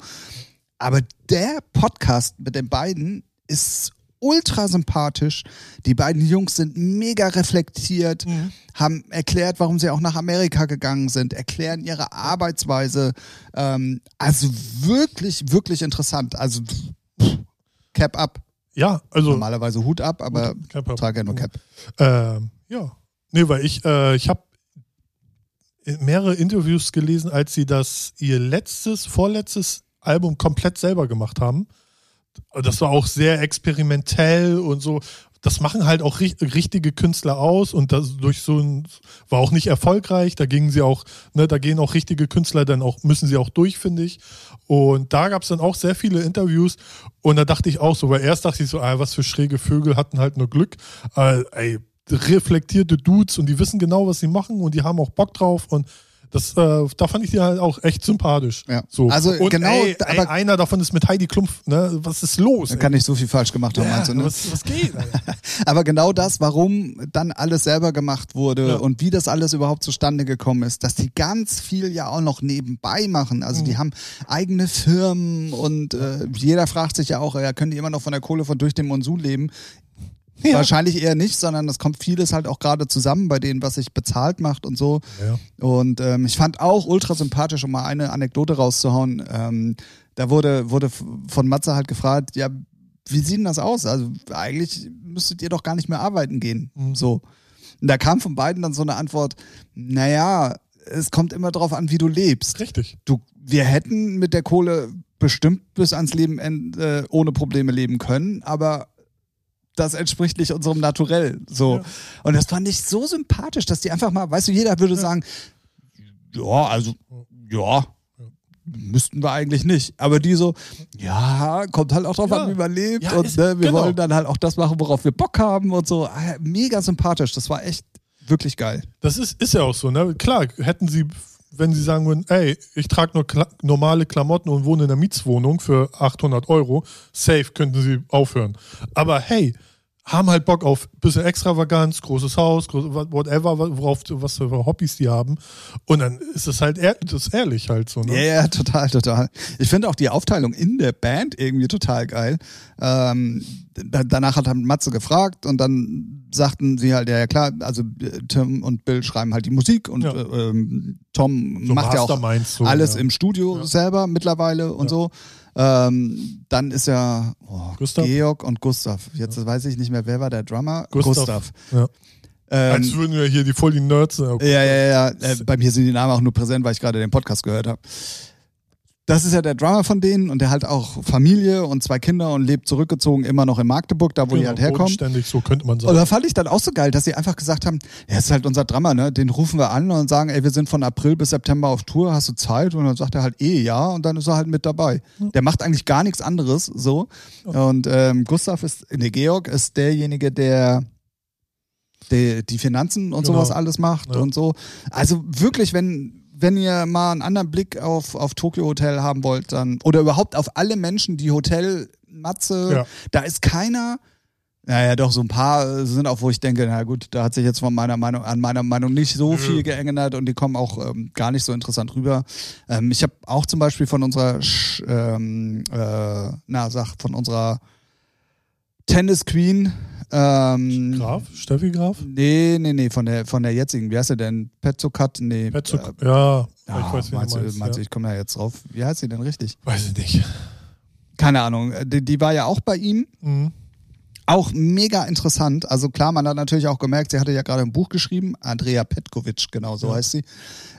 Aber der Podcast mit den beiden ist ultra sympathisch. Die beiden Jungs sind mega reflektiert, Mhm. haben erklärt, warum sie auch nach Amerika gegangen sind, erklären ihre Arbeitsweise. Ähm, also wirklich, wirklich interessant. Also pff, Cap up. Ja, also Normalerweise Hut ab, aber Hut- trage ja nur Cap. Ähm, ja. Nee, weil ich, äh, ich habe mehrere Interviews gelesen, als sie das ihr letztes, vorletztes Album komplett selber gemacht haben. Das war auch sehr experimentell und so. Das machen halt auch ri- richtige Künstler aus und das durch so ein war auch nicht erfolgreich. Da gingen sie auch, ne, da gehen auch richtige Künstler dann auch, müssen sie auch durch, finde ich. Und da gab es dann auch sehr viele Interviews und da dachte ich auch so, weil erst dachte ich so, ah, was für schräge Vögel hatten halt nur Glück. Äh, ey, reflektierte Dudes und die wissen genau, was sie machen und die haben auch Bock drauf und das, äh, da fand ich die halt auch echt sympathisch. Ja. So. Also und genau, ey, ey, einer davon ist mit Heidi Klumpf, ne? Was ist los? Da kann nicht so viel falsch gemacht haben, ja, meinst du, ne? was, was geht? Aber genau das, warum dann alles selber gemacht wurde Ja. und wie das alles überhaupt zustande gekommen ist, dass die ganz viel ja auch noch nebenbei machen. Also Mhm. die haben eigene Firmen und äh, jeder fragt sich ja auch, ja, können die immer noch von der Kohle von durch den Monsun leben? Ja. Wahrscheinlich eher nicht, sondern es kommt vieles halt auch gerade zusammen bei denen, was sich bezahlt macht und so. Ja. Und ähm, ich fand auch ultra sympathisch, um mal eine Anekdote rauszuhauen. Ähm, da wurde, wurde von Matze halt gefragt, ja, wie sieht denn das aus? Also eigentlich müsstet ihr doch gar nicht mehr arbeiten gehen. Mhm. So. Und da kam von beiden dann so eine Antwort, naja, es kommt immer drauf an, wie du lebst. Richtig. Du, wir hätten mit der Kohle bestimmt bis ans Leben äh, ohne Probleme leben können, aber das entspricht nicht unserem Naturell. So. Ja. Und das fand ich so sympathisch, dass die einfach mal, weißt du, jeder würde sagen, ja, also, ja, müssten wir eigentlich nicht. Aber die so, ja, kommt halt auch drauf Ja. an, wie man lebt. Ja, und ist- ne, wir genau. wollen dann halt auch das machen, worauf wir Bock haben und so. Ah, Mega sympathisch. Das war echt wirklich geil. Das ist, ist ja auch so, ne? Klar, hätten sie, wenn sie sagen würden, ey, ich trage nur Kla normale Klamotten und wohne in einer Mietswohnung für 800 Euro, safe könnten sie aufhören. Aber hey, haben halt Bock auf bisschen Extravaganz, großes Haus, groß, whatever, worauf, was für Hobbys die haben. Und dann ist es halt ehr, das ehrlich halt so, Ja, ne? ja, total, total. Ich finde auch die Aufteilung in der Band irgendwie total geil. Ähm, da, danach hat Matze gefragt und dann sagten sie halt, ja, ja klar, also äh, Tim und Bill schreiben halt die Musik und Ja. äh, ähm, Tom So macht ja auch Masterminds so, alles ja. im Studio selber mittlerweile und so. Ähm, dann ist ja oh, Gustav? Georg und Gustav. Jetzt weiß ich nicht mehr, wer war der Drummer? Gustav. Ja. Ähm, Als würden wir hier die voll die Nerds sind. ja, ja, ja. Äh, bei mir sind die Namen auch nur präsent, weil ich gerade den Podcast gehört habe. Das ist ja der Drummer von denen und der hat auch Familie und zwei Kinder und lebt zurückgezogen immer noch in Magdeburg, da wo die Genau, halt herkommen. bodenständig, so könnte man Und sagen. da fand ich dann auch so geil, dass sie einfach gesagt haben, ja, ist halt unser Drummer, ne? Den rufen wir an und sagen, ey, wir sind von April bis September auf Tour, hast du Zeit? Und dann sagt er halt eh ja und dann ist er halt mit dabei. Der macht eigentlich gar nichts anderes so. Und ähm, Gustav ist, nee, Georg ist derjenige, der die, die Finanzen und Genau. sowas alles macht Ja. und so. Also wirklich, wenn, wenn ihr mal einen anderen Blick auf, auf Tokyo Hotel haben wollt, dann, oder überhaupt auf alle Menschen, die Hotel, Matze, Ja. da ist keiner, Naja, doch, so ein paar sind auch, wo ich denke, na gut, da hat sich jetzt von meiner Meinung, an meiner Meinung nicht so viel geändert und die kommen auch ähm, gar nicht so interessant rüber. Ähm, ich habe auch zum Beispiel von unserer, Sch ähm, äh, na, sag, von unserer Tennis Queen, ähm, Graf? Steffi Graf? Nee, nee, nee, von der, von der jetzigen, wie heißt sie denn? Petzokat? Nee. Petzo, äh, ja, ja, ich weiß, wie meinst du meinst. meinst ja. ich komme da jetzt drauf. Wie heißt sie denn richtig? Weiß ich nicht. Keine Ahnung. Äh, Die, die war ja auch bei ihm. Mhm. Auch mega interessant. Also klar, man hat natürlich auch gemerkt, sie hatte ja gerade ein Buch geschrieben. Andrea Petkovic, genau so Ja. heißt sie.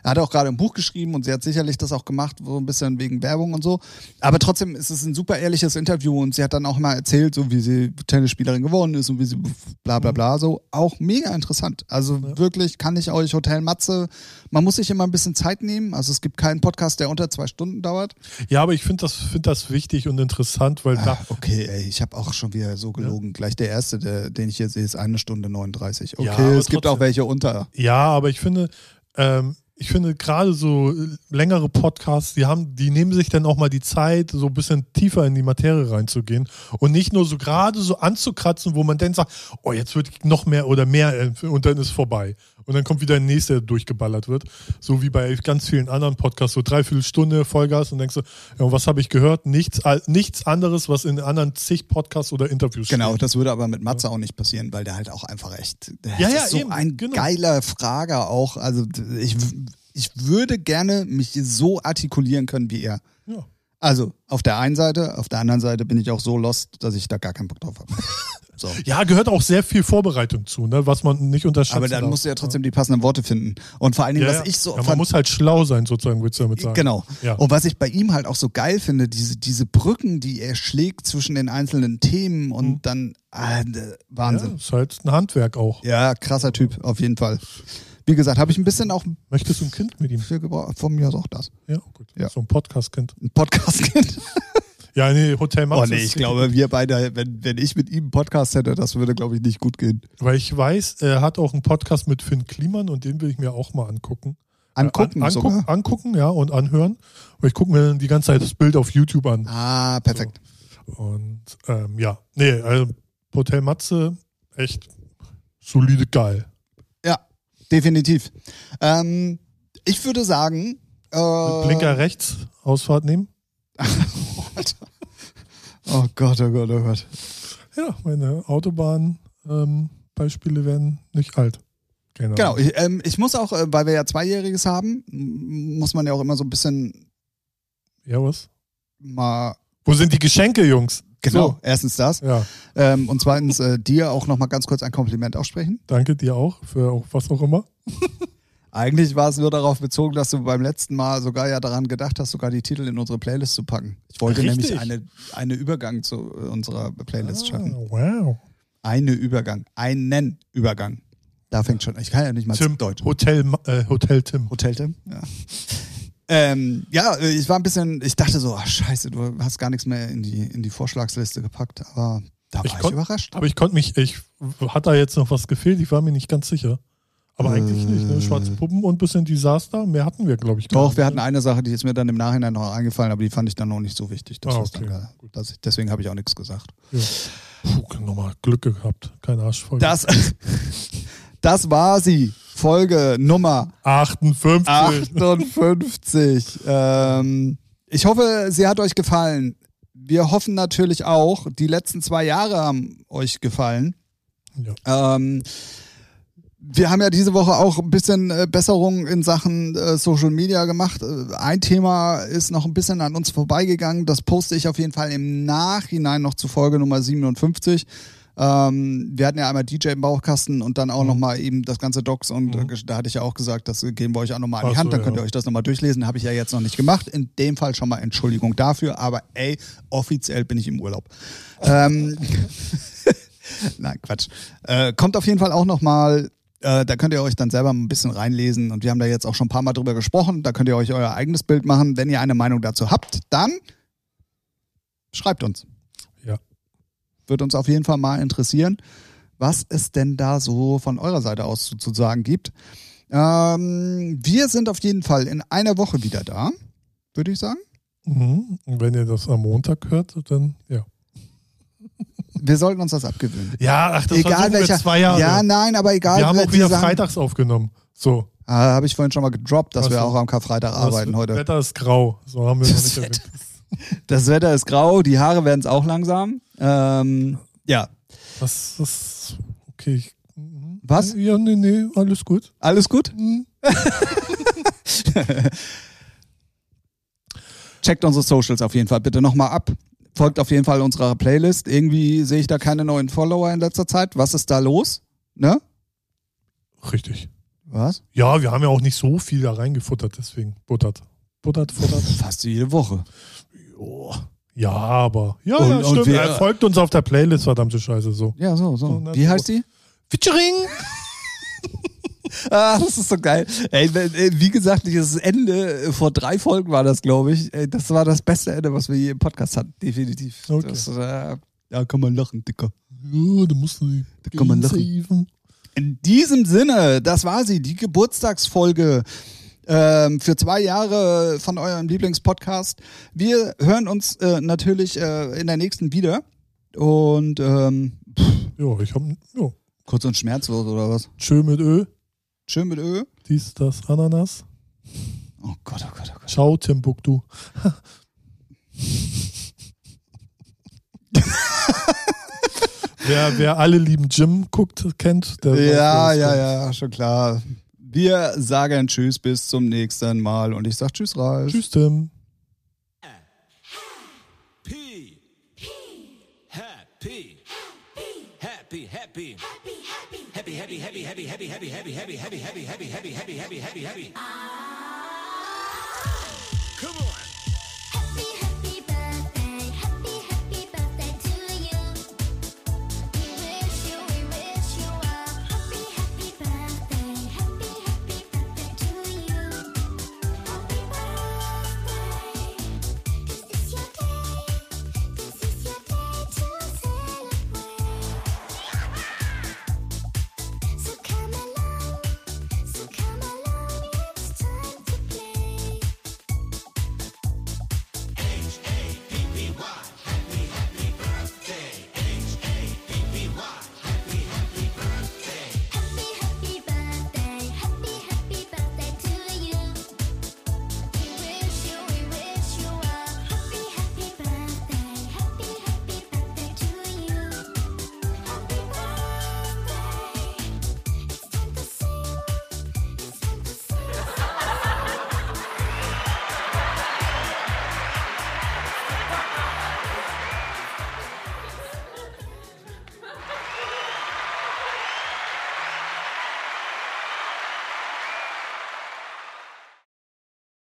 Er hat auch gerade ein Buch geschrieben und sie hat sicherlich das auch gemacht, so ein bisschen wegen Werbung und so. Aber trotzdem ist es ein super ehrliches Interview und sie hat dann auch mal erzählt, so wie sie Tennisspielerin geworden ist und wie sie bla bla bla. So auch mega interessant. Also wirklich kann ich euch Hotel Matze. Man muss sich immer ein bisschen Zeit nehmen. Also es gibt keinen Podcast, der unter zwei Stunden dauert. Ja, aber ich finde das, find das wichtig und interessant, weil da, Ah, okay, ey, ich habe auch schon wieder so gelogen. Gleich der erste, der, den ich hier sehe, ist eine Stunde 39. Okay, Ja, es gibt trotzdem. auch welche unter. Ja, aber ich finde, ähm, ich finde gerade so äh, längere Podcasts, die haben, die nehmen sich dann auch mal die Zeit, so ein bisschen tiefer in die Materie reinzugehen und nicht nur so gerade so anzukratzen, wo man dann sagt, oh, jetzt wird noch mehr oder mehr äh, und dann ist vorbei. Und dann kommt wieder ein nächster, der durchgeballert wird. So wie bei ganz vielen anderen Podcasts, so dreiviertel Stunde Vollgas und denkst du, ja, was habe ich gehört? Nichts, nichts anderes, was in anderen zig Podcasts oder Interviews Genau, steht. das würde aber mit Matze auch nicht passieren, weil der halt auch einfach echt. Ja, ja, so eben, ein genau. geiler Frager auch. Also ich, ich würde gerne mich so artikulieren können wie er. Ja. Also auf der einen Seite, auf der anderen Seite bin ich auch so lost, dass ich da gar keinen Bock drauf habe. So. Ja, gehört auch sehr viel Vorbereitung zu, ne, was man nicht unterschätzen Aber dann darf. musst du ja trotzdem die passenden Worte finden. Und vor allen Dingen, Ja, was ja. ich so ja, man fand- muss halt schlau sein, sozusagen, willst du damit sagen. Genau. Ja. Und was ich bei ihm halt auch so geil finde, diese, diese Brücken, die er schlägt zwischen den einzelnen Themen und Mhm. dann Ja, Wahnsinn. ist halt ein Handwerk auch. Ja. krasser Typ, auf jeden Fall. Wie gesagt, habe ich ein bisschen auch Möchtest du ein Kind mit ihm? viel gebraucht. Von mir ist auch das. Ja, gut. Ja. So ein Podcast-Kind. Ein Podcast-Kind. Ja, nee, Hotel Matze. Oh nee, ich glaube, wir beide, wenn, wenn ich mit ihm einen Podcast hätte, das würde, glaube ich, nicht gut gehen. Weil ich weiß, er hat auch einen Podcast mit Finn Kliman und den will ich mir auch mal angucken. Angucken Äh, an, angucken, angucken, ja, und anhören. Aber ich gucke mir dann die ganze Zeit das Bild auf YouTube an. Ah, perfekt. Und ähm, ja, nee, also Hotel Matze, echt solide geil. Ja, definitiv. Ähm, ich würde sagen. Äh, Blinker rechts, Ausfahrt nehmen. Oh Gott, oh Gott, oh Gott. Ja, meine Autobahn-Beispiele werden nicht alt. Genau, Ahnung. ich, ähm, ich muss auch, äh, weil wir ja Zweijähriges haben, muss man ja auch immer so ein bisschen Ja, was? mal. Wo sind die Geschenke, Jungs? Genau, erstens das. So, ja, Ähm, und zweitens äh, dir auch nochmal ganz kurz ein Kompliment aussprechen. danke dir auch für auch, was auch immer. Eigentlich war es nur darauf bezogen, dass du beim letzten Mal sogar ja daran gedacht hast, sogar die Titel in unsere Playlist zu packen. Ich wollte Richtig. nämlich eine, eine Übergang zu äh, unserer Playlist schaffen. Ah, wow. Eine Übergang. Einen Übergang. Da fängt schon. Ich kann ja nicht mal Tim, Deutsch. Hotel, äh, Hotel Tim. Hotel Tim? Ja. ähm, ja, äh, ich war ein bisschen, ich dachte so, ach scheiße, du hast gar nichts mehr in die, in die Vorschlagsliste gepackt, aber da war Ich ich, überrascht. Aber ich konnte mich, ich hat da jetzt noch was gefehlt, ich war mir nicht ganz sicher. Aber eigentlich nicht, ne? Schwarze Puppen und bisschen Desaster. Mehr hatten wir, glaube ich, gar Doch, nicht, wir ne? hatten eine Sache, die ist mir dann im Nachhinein noch eingefallen, aber die fand ich dann noch nicht so wichtig. Das Ah, okay. dann, da- dass ich, deswegen habe ich auch nichts gesagt. Ja. Puh, nochmal Glück gehabt. Kein Arsch voll. Das, das war sie. Folge Nummer 58. 58. ähm, ich hoffe, sie hat euch gefallen. Wir hoffen natürlich auch, die letzten zwei Jahre haben euch gefallen. Ja. Ähm, wir haben ja diese Woche auch ein bisschen äh, Besserung in Sachen äh, Social Media gemacht. Äh, ein Thema ist noch ein bisschen an uns vorbeigegangen. Das poste ich auf jeden Fall im Nachhinein noch zu Folge Nummer 57. Ähm, wir hatten ja einmal DJ im Bauchkasten und dann Mhm. auch nochmal eben das ganze Docs und äh, da hatte ich ja auch gesagt, das geben wir euch auch nochmal an die Ach so, Hand, dann könnt ja. ihr euch das nochmal durchlesen. Habe ich ja jetzt noch nicht gemacht. In dem Fall schon mal Entschuldigung dafür, aber ey, offiziell bin ich im Urlaub. ähm, Nein, Quatsch. Äh, kommt auf jeden Fall auch nochmal, äh, da könnt ihr euch dann selber ein bisschen reinlesen und wir haben da jetzt auch schon ein paar Mal drüber gesprochen. Da könnt ihr euch euer eigenes Bild machen. Wenn ihr eine Meinung dazu habt, dann schreibt uns. Ja. Wird uns auf jeden Fall mal interessieren, was es denn da so von eurer Seite aus sozusagen gibt. Ähm, wir sind auf jeden Fall in einer Woche wieder da, würde ich sagen. Mhm. Und wenn ihr das am Montag hört, dann ja. Wir sollten uns das abgewöhnen. Ja, ach, das egal welcher. wir zwei Jahre. Ja, nein, aber egal. wir haben auch wieder sagen- freitags aufgenommen. So. Ah, habe ich vorhin schon mal gedroppt, dass Ach wir auch am Karfreitag arbeiten das heute. Wetter ist grau. So haben wir noch nicht Das erwähnt. Das Wetter ist grau, die Haare werden es auch langsam. Ähm, ja, Das ist okay. Was? Ja, nee, nee, alles gut. alles gut? Mhm. Checkt unsere Socials auf jeden Fall bitte nochmal ab. Folgt auf jeden Fall unserer Playlist. Irgendwie sehe ich da keine neuen Follower in letzter Zeit. Was ist da los? Ne? Richtig. Was? Ja, wir haben ja auch nicht so viel da reingefuttert, deswegen buttert. Buttert, futtert. Fast jede Woche. Jo. Ja, aber. Ja, Und- ja stimmt. Er folgt uns auf der Playlist, verdammte Scheiße, so. Ja, so, so. Ne, Wie heißt die? Featuring! Ah, das ist so geil. Ey, ey, wie gesagt, dieses Ende, äh, vor drei Folgen war das, glaube ich. Ey, das war das beste Ende, was wir je im Podcast hatten. Definitiv. Okay. Das, äh, ja, kann man lachen, Dicker. Ja, da musst du Da kann man lachen. In diesem Sinne, das war sie, die Geburtstagsfolge ähm, für zwei Jahre von eurem Lieblingspodcast. Wir hören uns äh, natürlich äh, in der nächsten wieder. Und ähm, Ja, ich hab. Ja. kurz und schmerzlos oder was? Tschö mit Ö. Schön mit Ö. Dies, das, Ananas. Oh Gott, oh Gott, oh Gott. Ciao, Timbuktu. wer, wer alle lieben Jim guckt, kennt, der Ja, ja, ja, schon klar. Wir sagen Tschüss bis zum nächsten Mal und ich sag Tschüss, Ralf. Tschüss, Tim. Happy, happy, happy, happy, happy, happy, happy, happy, happy, happy, happy, happy, happy, happy, happy,